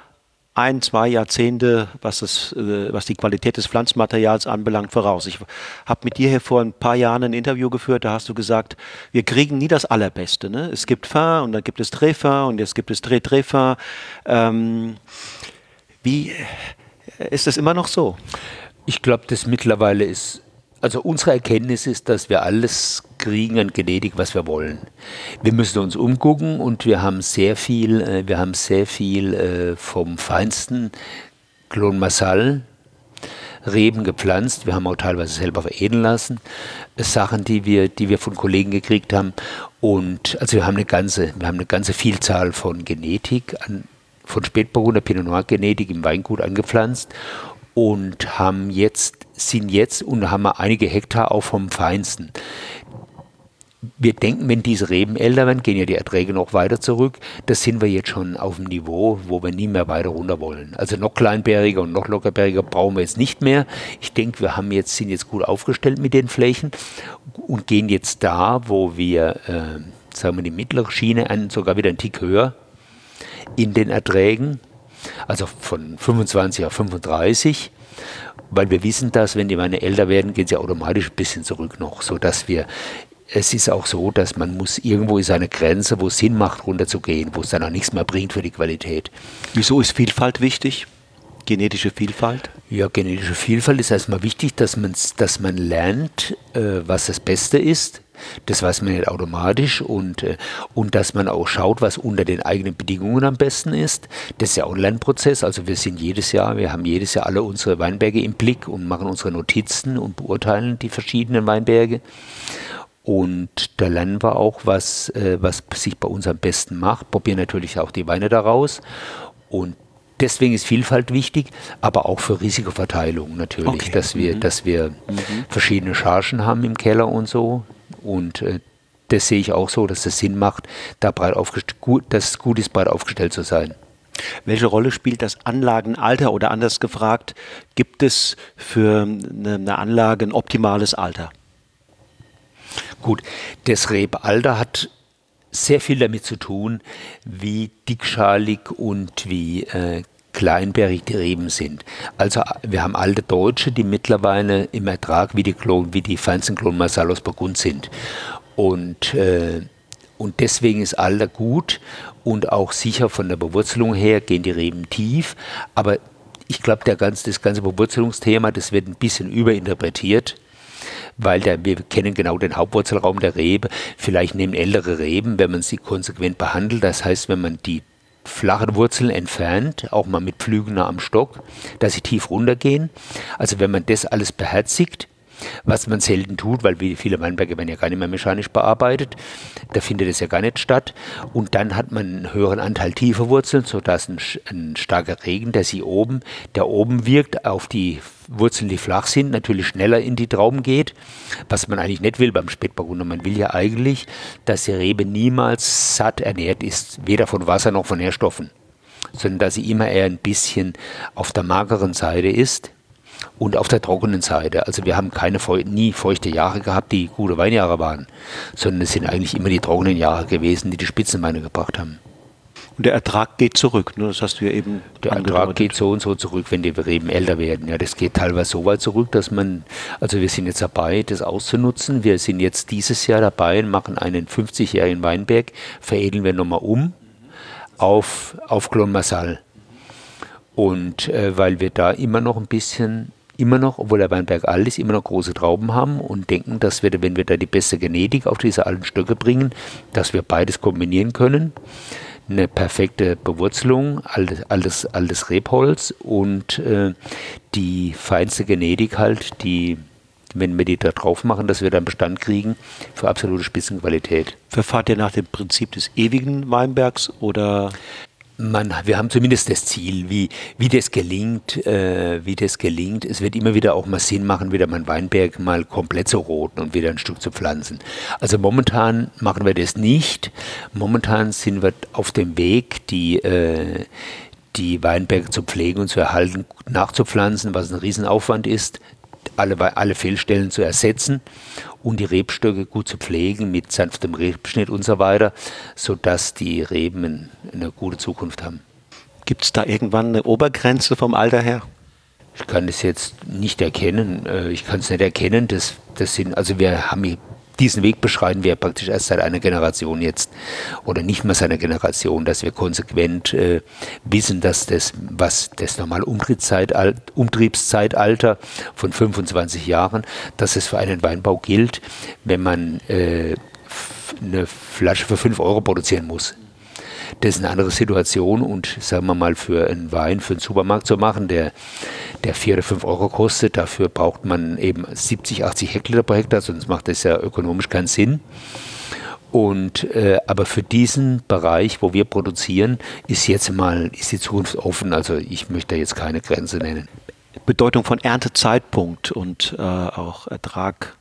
ein, zwei Jahrzehnte, was, das, äh, was die Qualität des Pflanzmaterials anbelangt, voraus. Ich habe mit dir hier vor ein paar Jahren ein Interview geführt, da hast du gesagt, wir kriegen nie das Allerbeste. Ne? Es gibt Fin und dann gibt es Treffer und jetzt gibt es Dreh-Treffer. Ähm, wie ist das immer noch so? Ich glaube, das mittlerweile ist also unsere Erkenntnis ist, dass wir alles kriegen an Genetik, was wir wollen. Wir müssen uns umgucken und wir haben sehr viel, äh, wir haben sehr viel äh, vom feinsten Clon Massal Reben gepflanzt. Wir haben auch teilweise selber veredeln lassen. Sachen, die wir, die wir von Kollegen gekriegt haben. Und also wir haben eine ganze, wir haben eine ganze Vielzahl von Genetik, an, von Spätburgunder Pinot Noir Genetik im Weingut angepflanzt und haben jetzt, sind jetzt und haben einige Hektar auch vom Feinsten. Wir denken, wenn diese Reben älter werden, gehen ja die Erträge noch weiter zurück. Das sind wir jetzt schon auf dem Niveau, wo wir nie mehr weiter runter wollen. Also noch kleinbäriger und noch lockerbäriger brauchen wir jetzt nicht mehr. Ich denke, wir haben jetzt, sind jetzt gut aufgestellt mit den Flächen und gehen jetzt da, wo wir, äh, sagen wir, die mittlere Schiene an, sogar wieder einen Tick höher in den Erträgen also von 25 auf 35, weil wir wissen, dass wenn die Weine älter werden, gehen sie automatisch ein bisschen zurück noch, sodass wir es ist auch so, dass man muss irgendwo ist eine Grenze, wo es Sinn macht, runterzugehen, wo es dann auch nichts mehr bringt für die Qualität. Wieso ist Vielfalt wichtig? Genetische Vielfalt? Ja, genetische Vielfalt ist erstmal wichtig, dass, dass man lernt, äh, was das Beste ist. Das weiß man nicht automatisch und, äh, und dass man auch schaut, was unter den eigenen Bedingungen am besten ist. Das ist ja auch ein Lernprozess. Also wir sind jedes Jahr, wir haben jedes Jahr alle unsere Weinberge im Blick und machen unsere Notizen und beurteilen die verschiedenen Weinberge. Und da lernen wir auch, was, äh, was sich bei uns am besten macht. Probieren natürlich auch die Weine daraus. Und deswegen ist Vielfalt wichtig, aber auch für Risikoverteilung natürlich, okay. dass wir, mhm. dass wir mhm. verschiedene Chargen haben im Keller und so. Und äh, das sehe ich auch so, dass es Sinn macht, da breit gut, dass es gut ist, breit aufgestellt zu sein. Welche Rolle spielt das Anlagenalter oder anders gefragt, gibt es für eine, eine Anlage ein optimales Alter? Gut, das Rebalter hat sehr viel damit zu tun, wie dickschalig und wie äh, kleinbärig die Reben sind. Also wir haben alte Deutsche, die mittlerweile im Ertrag wie die, Klon, wie die feinsten Klon Marsalos Burgund sind. Und, äh, und deswegen ist Alter gut und auch sicher von der Bewurzelung her gehen die Reben tief. Aber ich glaube, ganze, das ganze Bewurzelungsthema, das wird ein bisschen überinterpretiert weil der, wir kennen genau den Hauptwurzelraum der Rebe. Vielleicht nehmen ältere Reben, wenn man sie konsequent behandelt, das heißt, wenn man die flachen Wurzeln entfernt, auch mal mit Pflügen am Stock, dass sie tief runtergehen. Also wenn man das alles beherzigt, was man selten tut, weil viele Weinberge werden ja gar nicht mehr mechanisch bearbeitet. Da findet es ja gar nicht statt. Und dann hat man einen höheren Anteil tiefer Wurzeln, sodass ein, ein starker Regen, der sie oben, der oben wirkt, auf die Wurzeln, die flach sind, natürlich schneller in die Trauben geht, was man eigentlich nicht will beim Spätburgunder. Man will ja eigentlich, dass die Rebe niemals satt ernährt ist, weder von Wasser noch von Nährstoffen, sondern dass sie immer eher ein bisschen auf der mageren Seite ist und auf der trockenen Seite. Also wir haben keine nie feuchte Jahre gehabt, die gute Weinjahre waren, sondern es sind eigentlich immer die trockenen Jahre gewesen, die die Spitzenweine gebracht haben. Und der Ertrag geht zurück, ne? das hast du ja eben Der Ertrag geht so und so zurück, wenn die Reben älter werden. Ja, das geht teilweise so weit zurück, dass man, also wir sind jetzt dabei, das auszunutzen. Wir sind jetzt dieses Jahr dabei und machen einen 50-jährigen Weinberg, veredeln wir nochmal um auf, auf Clon Massal. Und äh, weil wir da immer noch ein bisschen, immer noch, obwohl der Weinberg alt ist, immer noch große Trauben haben und denken, dass wir, wenn wir da die beste Genetik auf diese alten Stöcke bringen, dass wir beides kombinieren können. Eine perfekte Bewurzelung, altes, altes, altes Rebholz und äh, die feinste Genetik halt, die wenn wir die da drauf machen, dass wir dann Bestand kriegen für absolute Spitzenqualität. Verfahrt ihr nach dem Prinzip des ewigen Weinbergs oder? Man, wir haben zumindest das Ziel, wie, wie das gelingt, äh, wie das gelingt. Es wird immer wieder auch mal Sinn machen, wieder mal Weinberg mal komplett zu roten und wieder ein Stück zu pflanzen. Also momentan machen wir das nicht. Momentan sind wir auf dem Weg, die, äh, die Weinberge zu pflegen und zu erhalten, nachzupflanzen, was ein Riesenaufwand ist. alle, alle Fehlstellen zu ersetzen und die Rebstöcke gut zu pflegen mit sanftem Rebschnitt und so weiter, sodass die Reben eine gute Zukunft haben. Gibt es da irgendwann eine Obergrenze vom Alter her? Ich kann das jetzt nicht erkennen. Äh, ich kann es nicht erkennen. Das, das sind, also wir haben diesen Weg beschreiten wir praktisch erst seit einer Generation jetzt oder nicht mehr seit einer Generation, dass wir konsequent äh, wissen, dass das, was das normale Umtriebszeitalter von 25 Jahren, dass es für einen Weinbau gilt, wenn man äh, eine Flasche für 5 Euro produzieren muss. Das ist eine andere Situation und sagen wir mal, für einen Wein, für einen Supermarkt zu machen, der, der 4 oder 5 Euro kostet, dafür braucht man eben 70, 80 Hektoliter pro Hektar, sonst macht das ja ökonomisch keinen Sinn. Und, äh, aber für diesen Bereich, wo wir produzieren, ist jetzt mal ist die Zukunft offen. Also ich möchte jetzt keine Grenze nennen. Bedeutung von Erntezeitpunkt und äh, auch Ertrag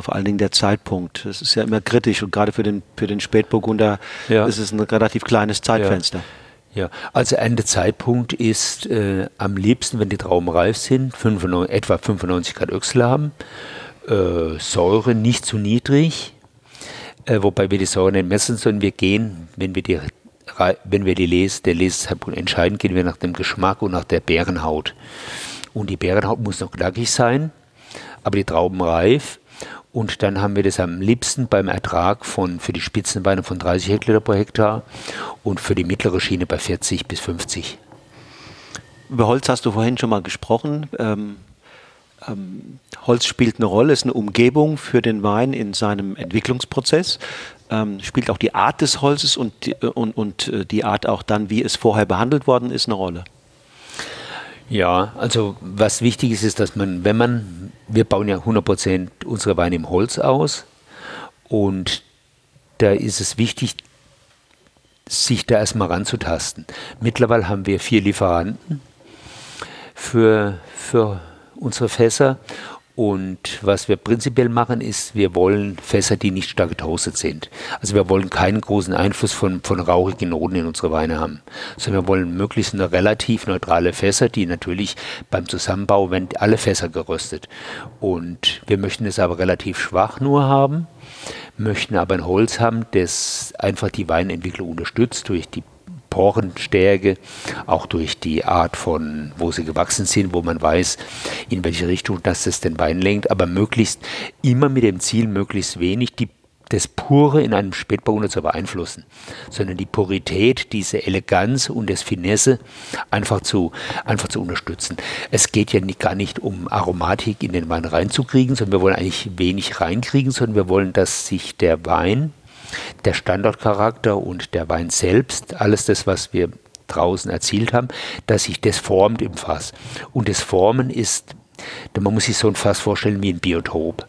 vor allen Dingen der Zeitpunkt. Das ist ja immer kritisch und gerade für den, für den Spätburgunder ja. ist es ein relativ kleines Zeitfenster. Ja. ja. also Endezeitpunkt ist äh, am liebsten, wenn die Trauben reif sind, 95, etwa 95 Grad Öchsel haben, äh, Säure nicht zu niedrig, äh, wobei wir die Säure nicht messen, sondern wir gehen, wenn wir die wenn wir die Les der Lesezeitpunkt entscheiden, gehen wir nach dem Geschmack und nach der Bärenhaut. Und die Bärenhaut muss noch knackig sein, aber die Trauben reif. Und dann haben wir das am liebsten beim Ertrag von, für die Spitzenweine von 30 Hektoliter pro Hektar und für die mittlere Schiene bei 40 bis 50. Über Holz hast du vorhin schon mal gesprochen. Ähm, ähm, Holz spielt eine Rolle, ist eine Umgebung für den Wein in seinem Entwicklungsprozess. Ähm, spielt auch die Art des Holzes und die, und, und äh, die Art auch dann, wie es vorher behandelt worden ist, eine Rolle. Ja, also was wichtig ist, ist, dass man, wenn man, wir bauen ja 100% unsere Weine im Holz aus und da ist es wichtig, sich da erstmal ranzutasten. Mittlerweile haben wir vier Lieferanten für, für unsere Fässer und was wir prinzipiell machen, ist, wir wollen Fässer, die nicht stark getoastet sind. Also wir wollen keinen großen Einfluss von, von rauchigen Noten in unsere Weine haben, sondern wir wollen möglichst eine relativ neutrale Fässer, die natürlich beim Zusammenbau werden alle Fässer geröstet. Und wir möchten es aber relativ schwach nur haben, möchten aber ein Holz haben, das einfach die Weinentwicklung unterstützt durch die Porenstärke, auch durch die Art von, wo sie gewachsen sind, wo man weiß, in welche Richtung das es den Wein lenkt, aber möglichst immer mit dem Ziel, möglichst wenig die das Pure in einem Spätburgunder zu beeinflussen, sondern die Purität, diese Eleganz und das Finesse einfach zu, einfach zu unterstützen. Es geht ja nicht, gar nicht um Aromatik in den Wein reinzukriegen, sondern wir wollen eigentlich wenig reinkriegen, sondern wir wollen, dass sich der Wein der Standortcharakter und der Wein selbst, alles das, was wir draußen erzielt haben, dass sich das formt im Fass. Und das Formen ist, man muss sich so ein Fass vorstellen wie ein Biotop.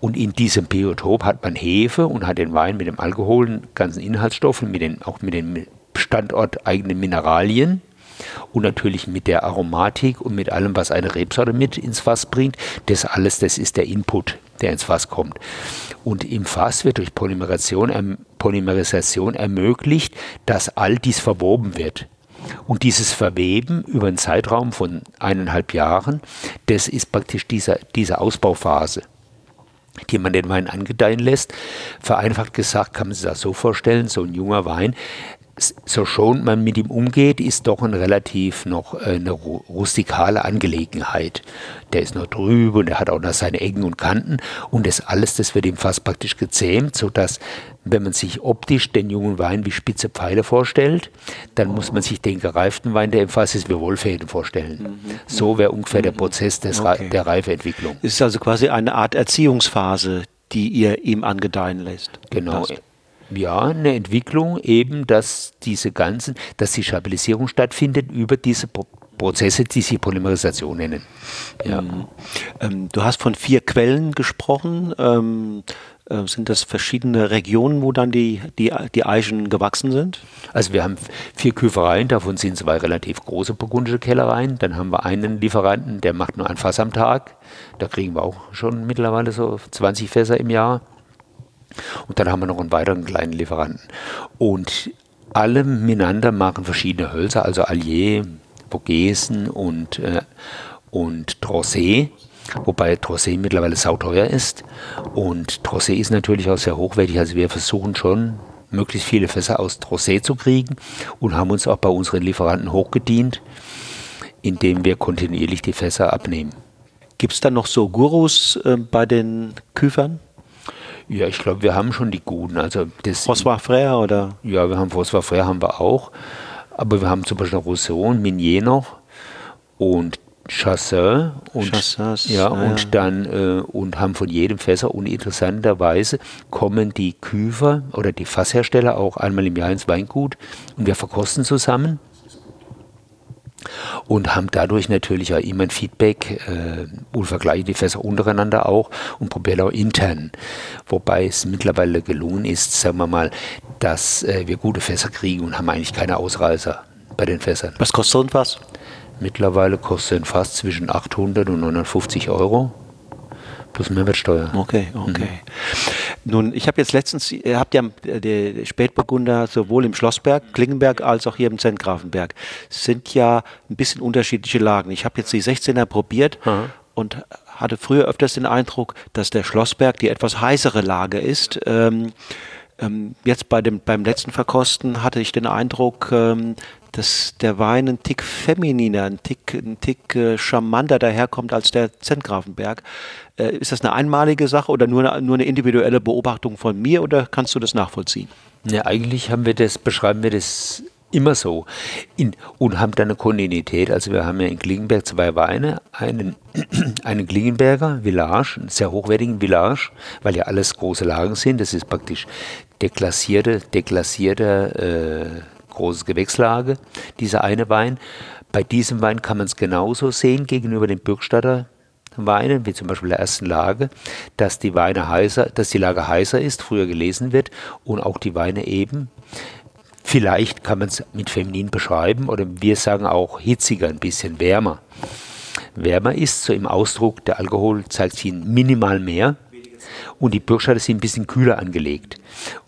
Und in diesem Biotop hat man Hefe und hat den Wein mit dem Alkohol, ganzen Inhaltsstoffen, mit den, auch mit den standorteigenen Mineralien und natürlich mit der Aromatik und mit allem, was eine Rebsorte mit ins Fass bringt. Das alles, das ist der Input, der ins Fass kommt. Und im Fass wird durch Polymerisation, erm, Polymerisation ermöglicht, dass all dies verwoben wird. Und dieses Verweben über einen Zeitraum von eineinhalb Jahren, das ist praktisch diese, diese Ausbauphase die man den Wein angedeihen lässt. Vereinfacht gesagt kann man sich das so vorstellen, so ein junger Wein, so schon man mit ihm umgeht, ist doch ein relativ noch äh, eine rustikale Angelegenheit. Der ist noch drüber und der hat auch noch seine Ecken und Kanten und das alles, das wird ihm fast praktisch gezähmt, sodass, wenn man sich optisch den jungen Wein wie spitze Pfeile vorstellt, dann muss man sich den gereiften Wein, der im Fass ist, wie Wohlfäden vorstellen. Mhm. So wäre ungefähr der Prozess des okay. der Reifeentwicklung. Es ist also quasi eine Art Erziehungsphase, die ihr ihm angedeihen lässt. Genau. Lasst. Ja, eine Entwicklung eben, dass diese ganzen, dass die Stabilisierung stattfindet über diese Prozesse, die sich Polymerisation nennen. Ja. Mhm. Ähm, du hast von vier Quellen gesprochen. Ähm, äh, sind das verschiedene Regionen, wo dann die, die, die Eichen gewachsen sind? Also wir haben vier Küfereien, davon sind zwei relativ große burgundische Kellereien. Dann haben wir einen Lieferanten, der macht nur ein Fass am Tag. Da kriegen wir auch schon mittlerweile so 20 Fässer im Jahr. Und dann haben wir noch einen weiteren kleinen Lieferanten. Und alle miteinander machen verschiedene Hölzer, also Allier, Vogesen und, äh, und Drosset. wobei Trossé mittlerweile sauteuer ist. Und Trossé ist natürlich auch sehr hochwertig. Also wir versuchen schon, möglichst viele Fässer aus Trossé zu kriegen und haben uns auch bei unseren Lieferanten hochgedient, indem wir kontinuierlich die Fässer abnehmen. Gibt es dann noch so Gurus äh, bei den Küfern? Ja, ich glaube, wir haben schon die guten. Also das François Frère oder? Ja, wir haben François Frère haben wir auch. Aber wir haben zum Beispiel Rousseau und Minier noch und Chasseur und, Chasseurs, ja, ah, und ja. dann äh, und haben von jedem Fässer und interessanterweise kommen die Küfer oder die Fasshersteller auch einmal im Jahr ins Weingut und wir verkosten zusammen und haben dadurch natürlich auch immer ein Feedback äh, und vergleichen die Fässer untereinander auch und probieren auch intern. Wobei es mittlerweile gelungen ist, sagen wir mal, dass äh, wir gute Fässer kriegen und haben eigentlich keine Ausreißer bei den Fässern. Was kostet so ein Fass? Mittlerweile kostet ein Fass zwischen 800 und 950 Euro plus Mehrwertsteuer. Okay, okay. Nun, ich habe jetzt letztens, ihr habt ja äh, die Spätburgunder sowohl im Schlossberg, Klingenberg, als auch hier im Zentgrafenberg. Sind ja ein bisschen unterschiedliche Lagen. Ich habe jetzt die 16er probiert und hatte früher öfters den Eindruck, dass der Schlossberg die etwas heißere Lage ist. Ähm, ähm, jetzt bei dem, beim letzten Verkosten hatte ich den Eindruck, ähm, dass der Wein ein Tick femininer, ein Tick, ein Tick äh, charmanter daherkommt als der Zentgrafenberg. Äh, ist das eine einmalige Sache oder nur eine, nur eine individuelle Beobachtung von mir oder kannst du das nachvollziehen? Ja, eigentlich haben wir das, beschreiben wir das immer so in, und haben dann eine Kontinuität. Also wir haben ja in Klingenberg zwei Weine, einen, einen Klingenberger Village, einen sehr hochwertigen Village, weil ja alles große Lagen sind. Das ist praktisch deklassierte, deklassierte äh, großes Gewächslage, dieser eine Wein. Bei diesem Wein kann man es genauso sehen gegenüber den Bürgstadter Weinen, wie zum Beispiel der ersten Lage, dass die Weine heißer, dass die Lage heißer ist, früher gelesen wird und auch die Weine eben. Vielleicht kann man es mit feminin beschreiben oder wir sagen auch hitziger, ein bisschen wärmer. Wärmer ist so im Ausdruck, der Alkohol zeigt sich minimal mehr und die Bürgstadter sind ein bisschen kühler angelegt.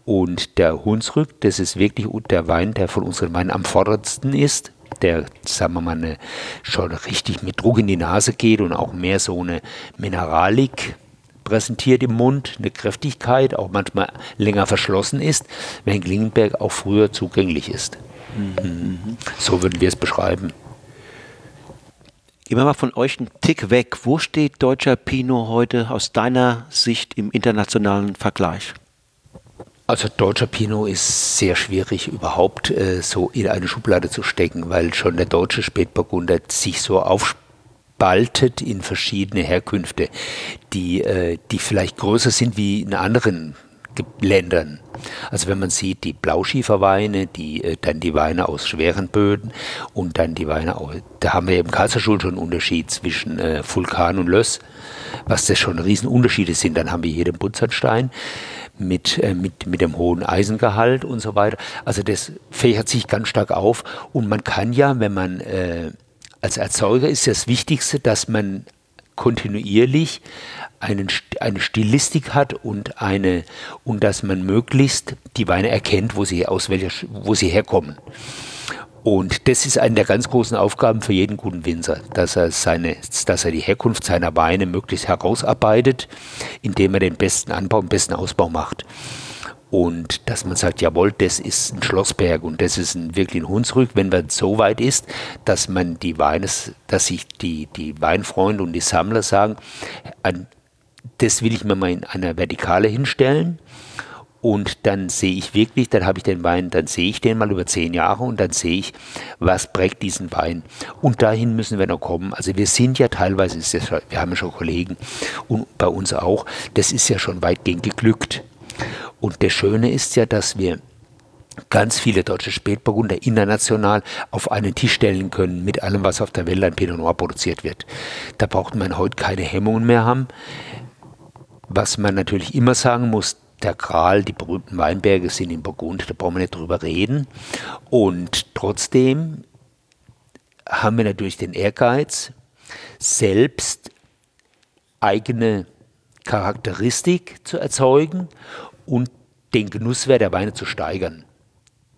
Und der Hunsrück, das ist wirklich der Wein, der von unseren Weinen am vordersten ist, der, sagen wir mal, eine, schon richtig mit Druck in die Nase geht und auch mehr so eine Mineralik präsentiert im Mund, eine Kräftigkeit, auch manchmal länger verschlossen ist, während Klingenberg auch früher zugänglich ist. Mhm. So würden wir es beschreiben. Wir mal von euch einen Tick weg. Wo steht deutscher Pinot heute aus deiner Sicht im internationalen Vergleich? Also deutscher Pinot ist sehr schwierig überhaupt äh, so in eine Schublade zu stecken, weil schon der deutsche Spätburgunder sich so aufspaltet in verschiedene Herkünfte, die, äh, die vielleicht größer sind wie in anderen Ländern. Also wenn man sieht, die Blauschieferweine, die, äh, dann die Weine aus schweren Böden und dann die Weine, aus, da haben wir im Kaiserstuhl schon einen Unterschied zwischen äh, Vulkan und Löss, was das schon Riesenunterschiede sind. Dann haben wir hier den Buntsandstein mit, äh, mit, mit dem hohen Eisengehalt und so weiter. Also das fächert sich ganz stark auf und man kann ja, wenn man äh, als Erzeuger ist das Wichtigste, dass man kontinuierlich einen, eine Stilistik hat und eine und dass man möglichst die Weine erkennt, wo sie aus welcher wo sie herkommen. Und das ist eine der ganz großen Aufgaben für jeden guten Winzer, dass er, seine, dass er die Herkunft seiner Weine möglichst herausarbeitet, indem er den besten Anbau, den besten Ausbau macht. Und dass man sagt, jawohl, das ist ein Schlossberg und das ist ein, wirklich ein Hunsrück, wenn man so weit ist, dass man die Weine, dass sich die, die Weinfreunde und die Sammler sagen, an, das will ich mir mal in einer Vertikale hinstellen und dann sehe ich wirklich, dann habe ich den Wein, dann sehe ich den mal über zehn Jahre und dann sehe ich, was prägt diesen Wein. Und dahin müssen wir noch kommen. Also wir sind ja teilweise, ist das, wir haben ja schon Kollegen und bei uns auch, das ist ja schon weitgehend geglückt. Und das Schöne ist ja, dass wir ganz viele deutsche Spätburgunder international auf einen Tisch stellen können mit allem, was auf der Welt an Pinot Noir produziert wird. Da braucht man heute keine Hemmungen mehr haben. Was man natürlich immer sagen muss, der Gral, die berühmten Weinberge sind in Burgund, da brauchen wir nicht drüber reden. Und trotzdem haben wir natürlich den Ehrgeiz, selbst eigene Charakteristik zu erzeugen und den Genusswert der Weine zu steigern.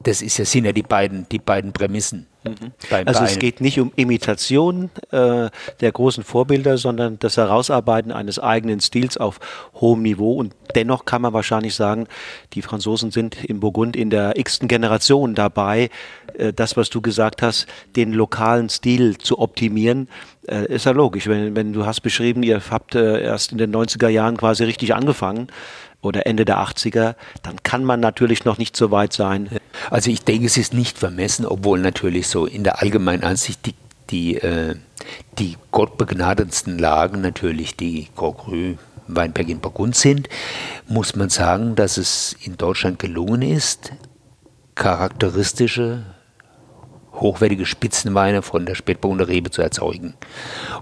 Das ist ja, sind ja die beiden, die beiden Prämissen. Mhm. also es geht nicht um Imitation äh, der großen Vorbilder, sondern das Herausarbeiten eines eigenen Stils auf hohem Niveau. Und dennoch kann man wahrscheinlich sagen, die Franzosen sind im Burgund in der x-ten Generation dabei, äh, das, was du gesagt hast, den lokalen Stil zu optimieren. Äh, ist ja logisch. Wenn, wenn du hast beschrieben, ihr habt äh, erst in den 90er Jahren quasi richtig angefangen oder Ende der 80er, dann kann man natürlich noch nicht so weit sein. Also ich denke, es ist nicht vermessen, obwohl natürlich so in der allgemeinen Ansicht die, die, äh, die gottbegnadetsten Lagen natürlich die Grand Weinberg in Burgund sind, muss man sagen, dass es in Deutschland gelungen ist, charakteristische hochwertige Spitzenweine von der Spätburgunder Rebe zu erzeugen.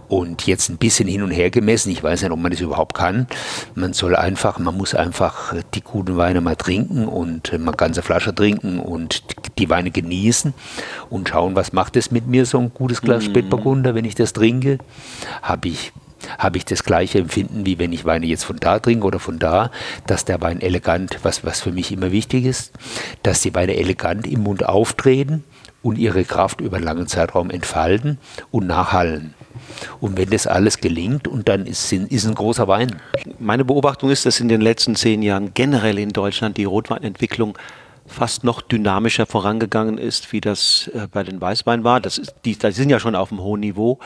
Und jetzt ein bisschen hin und her gemessen, ich weiß nicht, ob man das überhaupt kann. Man soll einfach, man muss einfach die guten Weine mal trinken und mal ganze Flasche trinken und die Weine genießen und schauen, was macht es mit mir, so ein gutes Glas mhm. Spätburgunder, wenn ich das trinke. Habe ich habe ich das gleiche Empfinden, wie wenn ich Weine jetzt von da trinke oder von da, dass der Wein elegant, was, was für mich immer wichtig ist, dass die Weine elegant im Mund auftreten und ihre Kraft über einen langen Zeitraum entfalten und nachhallen. Und wenn das alles gelingt, und dann ist, ist ein großer Wein. Meine Beobachtung ist, dass in den letzten zehn Jahren generell in Deutschland die Rotweinentwicklung fast noch dynamischer vorangegangen ist, wie das äh, bei den Weißweinen war. Das ist, die, die sind ja schon auf einem hohen Niveau.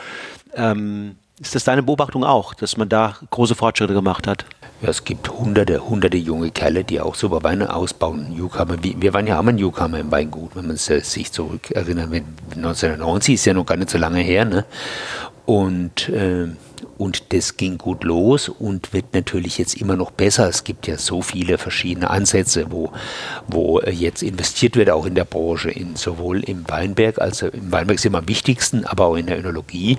Ähm, ist das deine Beobachtung auch, dass man da große Fortschritte gemacht hat? Ja, es gibt hunderte, hunderte junge Kerle, die auch super Weine ausbauen. Newcomer, wir waren ja auch mal Newcomer im Weingut, wenn man sich zurückerinnert. 1990 ist ja noch gar nicht so lange her. Ne? Und, äh, und das ging gut los und wird natürlich jetzt immer noch besser. Es gibt ja so viele verschiedene Ansätze, wo, wo jetzt investiert wird, auch in der Branche, in, sowohl im Weinberg, also im Weinberg ist immer am wichtigsten, aber auch in der Önologie.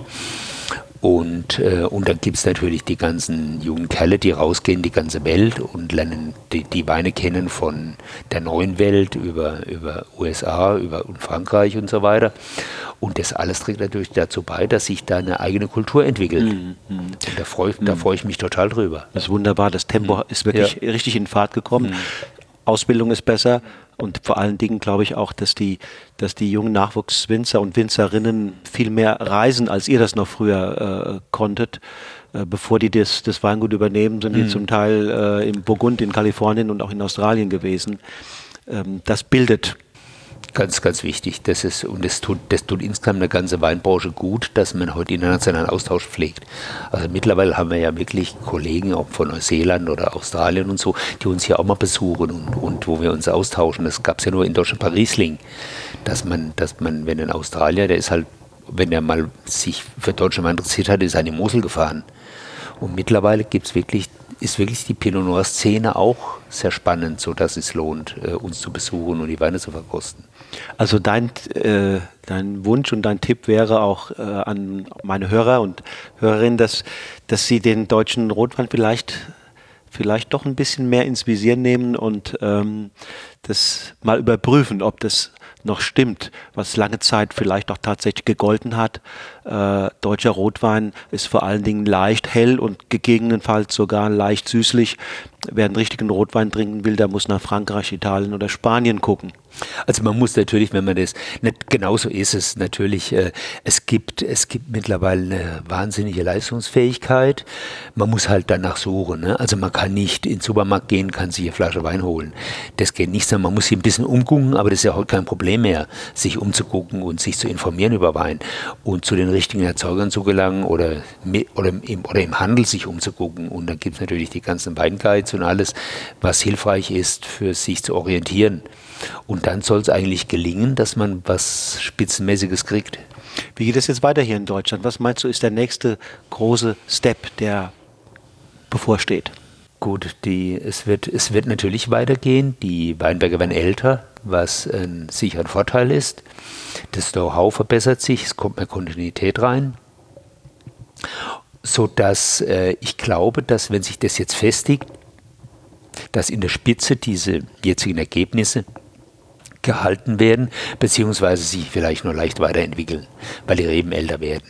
Und, äh, und dann gibt es natürlich die ganzen jungen Kerle, die rausgehen, die ganze Welt und lernen die, die Weine kennen von der neuen Welt über, über USA, über Frankreich und so weiter. Und das alles trägt natürlich dazu bei, dass sich da eine eigene Kultur entwickelt. Mhm. Und da freue mhm. freu ich mich total drüber. Das ist wunderbar. Das Tempo mhm. ist wirklich ja. richtig in Fahrt gekommen. Mhm. Ausbildung ist besser, und vor allen Dingen glaube ich auch, dass die, dass die jungen Nachwuchswinzer und Winzerinnen viel mehr reisen, als ihr das noch früher äh, konntet. Äh, bevor die das, das Weingut übernehmen, sind mhm. die zum Teil äh, im Burgund, in Kalifornien und auch in Australien gewesen. Ähm, das bildet Ganz, ganz wichtig. Das ist, und das tut, das tut insgesamt eine ganze Weinbranche gut, dass man heute internationalen Austausch pflegt. Also mittlerweile haben wir ja wirklich Kollegen auch von Neuseeland oder Australien und so, die uns hier auch mal besuchen und, und wo wir uns austauschen. Das gab es ja nur in Deutschland bei Riesling, dass man, dass man, wenn ein Australier, der ist halt, wenn er mal sich für Deutschland mal interessiert hat, ist er in die Mosel gefahren. Und mittlerweile gibt es wirklich ist wirklich die Pinot Noir Szene auch sehr spannend, sodass es lohnt, äh, uns zu besuchen und die Weine zu verkosten. Also dein, äh, dein Wunsch und dein Tipp wäre auch äh, an meine Hörer und Hörerinnen, dass, dass sie den deutschen Rotwein vielleicht, vielleicht doch ein bisschen mehr ins Visier nehmen und ähm, das mal überprüfen, ob das noch stimmt, was lange Zeit vielleicht auch tatsächlich gegolten hat. Äh, deutscher Rotwein ist vor allen Dingen leicht hell und gegebenenfalls sogar leicht süßlich. Wer einen richtigen Rotwein trinken will, der muss nach Frankreich, Italien oder Spanien gucken. Also man muss natürlich, wenn man das, nicht, genauso ist es natürlich, äh, es, gibt, es gibt mittlerweile eine wahnsinnige Leistungsfähigkeit. Man muss halt danach suchen. Ne? Also man kann nicht in den Supermarkt gehen, kann sich eine Flasche Wein holen. Das geht nicht, sondern man muss sich ein bisschen umgucken, aber das ist ja heute kein Problem mehr, sich umzugucken und sich zu informieren über Wein und zu den richtigen Erzeugern zu gelangen oder, oder, im, oder im Handel sich umzugucken. Und dann gibt es natürlich die ganzen Weinguides und alles, was hilfreich ist, für sich zu orientieren. Und dann soll es eigentlich gelingen, dass man was Spitzenmäßiges kriegt. Wie geht es jetzt weiter hier in Deutschland? Was meinst du, ist der nächste große Step, der bevorsteht? Gut, die, es, wird, es wird natürlich weitergehen. Die Weinberge werden älter, was ein sicher ein Vorteil ist. Das Know-how verbessert sich, es kommt mehr Kontinuität rein. Sodass äh, ich glaube, dass wenn sich das jetzt festigt, dass in der Spitze diese jetzigen Ergebnisse gehalten werden, beziehungsweise sich vielleicht nur leicht weiterentwickeln, weil die Reben älter werden.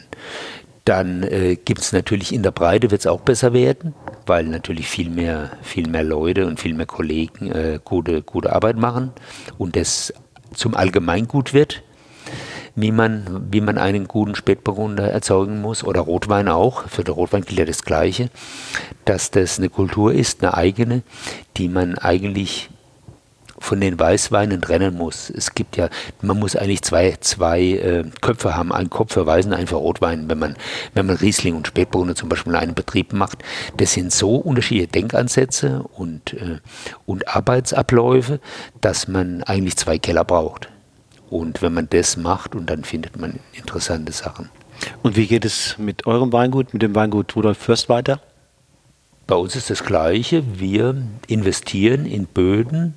Dann äh, gibt es natürlich in der Breite wird es auch besser werden, weil natürlich viel mehr, viel mehr Leute und viel mehr Kollegen äh, gute, gute Arbeit machen und das zum Allgemeingut wird. wie man, wie man einen guten Spätburgunder erzeugen muss oder Rotwein auch. Für den Rotwein gilt ja das Gleiche, dass das eine Kultur ist, eine eigene, die man eigentlich von den Weißweinen trennen muss. Es gibt ja, man muss eigentlich zwei, zwei äh, Köpfe haben. Ein Kopf für Weißen, ein für Rotwein, wenn man, wenn man Riesling und Spätburgunder zum Beispiel in einem Betrieb macht. Das sind so unterschiedliche Denkansätze und, äh, und Arbeitsabläufe, dass man eigentlich zwei Keller braucht. Und wenn man das macht, und dann findet man interessante Sachen. Und wie geht es mit eurem Weingut, mit dem Weingut Rudolf Fürst weiter? Bei uns ist das Gleiche. Wir investieren in Böden,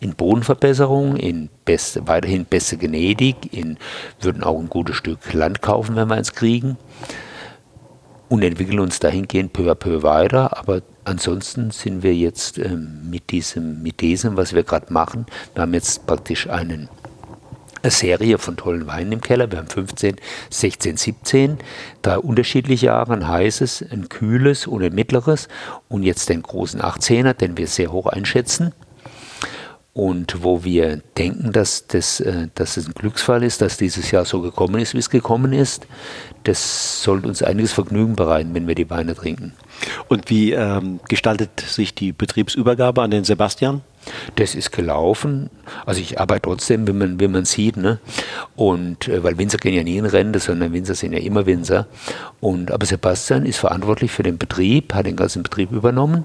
in Bodenverbesserung, in beste, weiterhin beste Genetik, in, würden auch ein gutes Stück Land kaufen, wenn wir es kriegen. Und entwickeln uns dahingehend peu à peu weiter. Aber ansonsten sind wir jetzt ähm, mit diesem, mit diesem, was wir gerade machen, wir haben jetzt praktisch einen eine Serie von tollen Weinen im Keller. Wir haben 15, 16, 17, drei unterschiedliche Jahre, ein heißes, ein kühles und ein mittleres. Und jetzt den großen 18er, den wir sehr hoch einschätzen und wo wir denken, dass das, äh, dass es ein Glücksfall ist, dass dieses Jahr so gekommen ist, wie es gekommen ist. Das sollte uns einiges Vergnügen bereiten, wenn wir die Weine trinken. Und wie ähm, gestaltet sich die Betriebsübergabe an den Sebastian? Das ist gelaufen. Also ich arbeite trotzdem, wie man, wie man sieht. Ne? Und äh, weil Winzer gehen ja nie in Rente, sondern Winzer sind ja immer Winzer. Und aber Sebastian ist verantwortlich für den Betrieb, hat den ganzen Betrieb übernommen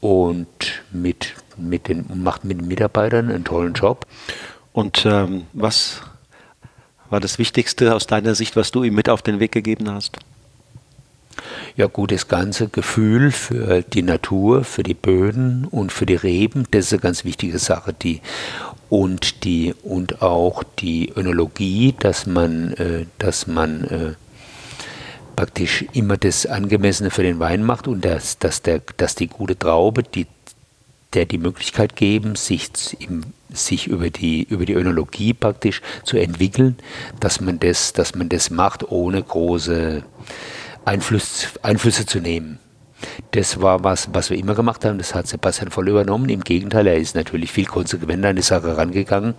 und mit mit den, macht mit den Mitarbeitern einen tollen Job. Und ähm, was war das Wichtigste aus deiner Sicht, was du ihm mit auf den Weg gegeben hast? Ja gut, das ganze Gefühl für die Natur, für die Böden und für die Reben, das ist eine ganz wichtige Sache. Die, und, die, und auch die Önologie, dass man, äh, dass man äh, praktisch immer das Angemessene für den Wein macht und dass, dass, der, dass die gute Traube, die der die Möglichkeit geben, sich, sich über, die, über die Önologie praktisch zu entwickeln, dass man das, dass man das macht, ohne große Einfluss, Einflüsse zu nehmen. Das war was, was wir immer gemacht haben. Das hat Sebastian voll übernommen. Im Gegenteil, er ist natürlich viel konsequenter an die Sache rangegangen.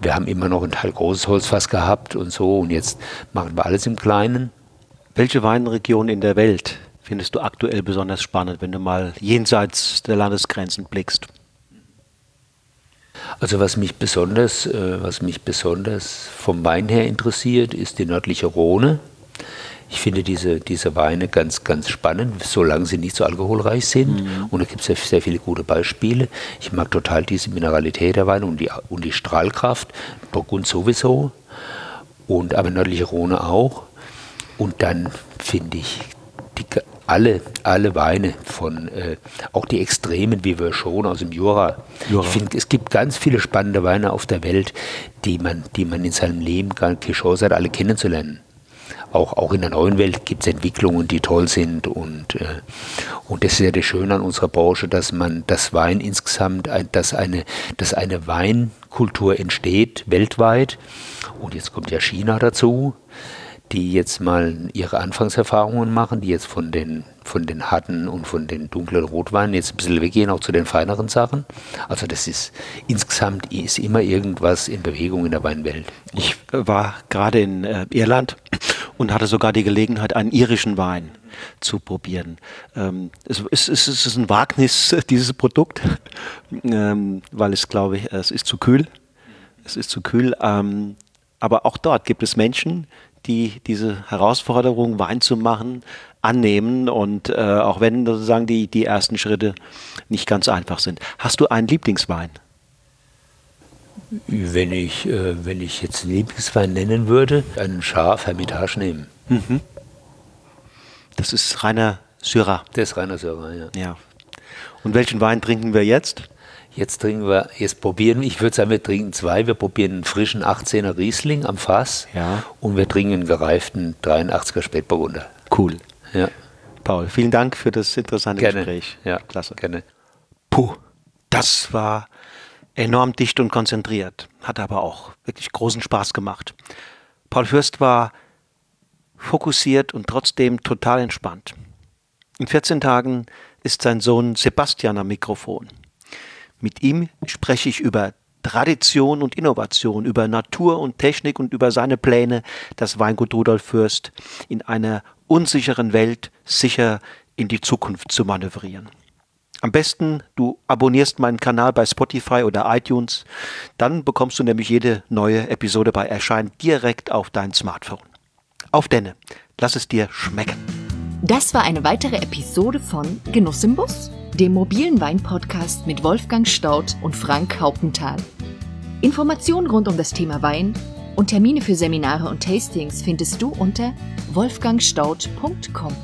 Wir haben immer noch ein Teil großes Holzfass gehabt und so. Und jetzt machen wir alles im Kleinen. Welche Weinregion in der Welt findest du aktuell besonders spannend, wenn du mal jenseits der Landesgrenzen blickst? Also was mich besonders, äh, was mich besonders vom Wein her interessiert, ist die nördliche Rhone. Ich finde diese, diese Weine ganz, ganz spannend, solange sie nicht so alkoholreich sind. Mhm. Und da gibt es sehr, sehr viele gute Beispiele. Ich mag total diese Mineralität der Weine und die, und die Strahlkraft. Burgund sowieso. Und aber nördliche Rhone auch. Und dann finde ich alle, alle Weine von, äh, auch die Extremen, wie wir schon aus dem Jura. Jura. Ich finde, es gibt ganz viele spannende Weine auf der Welt, die man, die man in seinem Leben gar keine Chance hat, alle kennenzulernen. Auch, auch in der neuen Welt gibt es Entwicklungen, die toll sind und, äh, und das ist ja das Schöne an unserer Branche, dass man das Wein insgesamt, dass eine, dass eine Weinkultur entsteht weltweit und jetzt kommt ja China dazu die jetzt mal ihre Anfangserfahrungen machen, die jetzt von den, von den harten und von den dunklen Rotweinen jetzt ein bisschen weggehen, auch zu den feineren Sachen. Also das ist insgesamt ist immer irgendwas in Bewegung in der Weinwelt. Ich war gerade in äh, Irland und hatte sogar die Gelegenheit, einen irischen Wein zu probieren. Ähm, es, es, es, ist ein Wagnis, dieses Produkt, ähm, weil es, glaube ich, es ist zu kühl. Es ist zu kühl. Ähm, aber auch dort gibt es Menschen, die diese Herausforderung, Wein zu machen, annehmen und äh, auch wenn sozusagen die, die ersten Schritte nicht ganz einfach sind. Hast du einen Lieblingswein? Wenn ich, äh, wenn ich jetzt einen Lieblingswein nennen würde, einen Schaf Hermitage nehmen. Mhm. Das ist reiner Syrah. Das ist reiner Syrah, ja. ja. Und welchen Wein trinken wir jetzt? Jetzt trinken wir, jetzt probieren ich würde sagen, wir trinken zwei. Wir probieren einen frischen 18er Riesling am Fass ja. und wir trinken einen gereiften 83er Spätburgunder. Cool. Ja. Paul, vielen Dank für das interessante gerne. Gespräch. Ja, klasse. Gerne. Puh, das war enorm dicht und konzentriert, hat aber auch wirklich großen Spaß gemacht. Paul Fürst war fokussiert und trotzdem total entspannt. In 14 Tagen ist sein Sohn Sebastian am Mikrofon. Mit ihm spreche ich über Tradition und Innovation, über Natur und Technik und über seine Pläne, das Weingut Rudolf Fürst in einer unsicheren Welt sicher in die Zukunft zu manövrieren. Am besten, du abonnierst meinen Kanal bei Spotify oder iTunes, dann bekommst du nämlich jede neue Episode bei Erscheinen direkt auf dein Smartphone. Auf denne, lass es dir schmecken. Das war eine weitere Episode von Genuss im Bus, dem mobilen Wein-Podcast mit Wolfgang Staudt und Frank Hauptenthal. Informationen rund um das Thema Wein und Termine für Seminare und Tastings findest du unter wolfgangstaudt.com.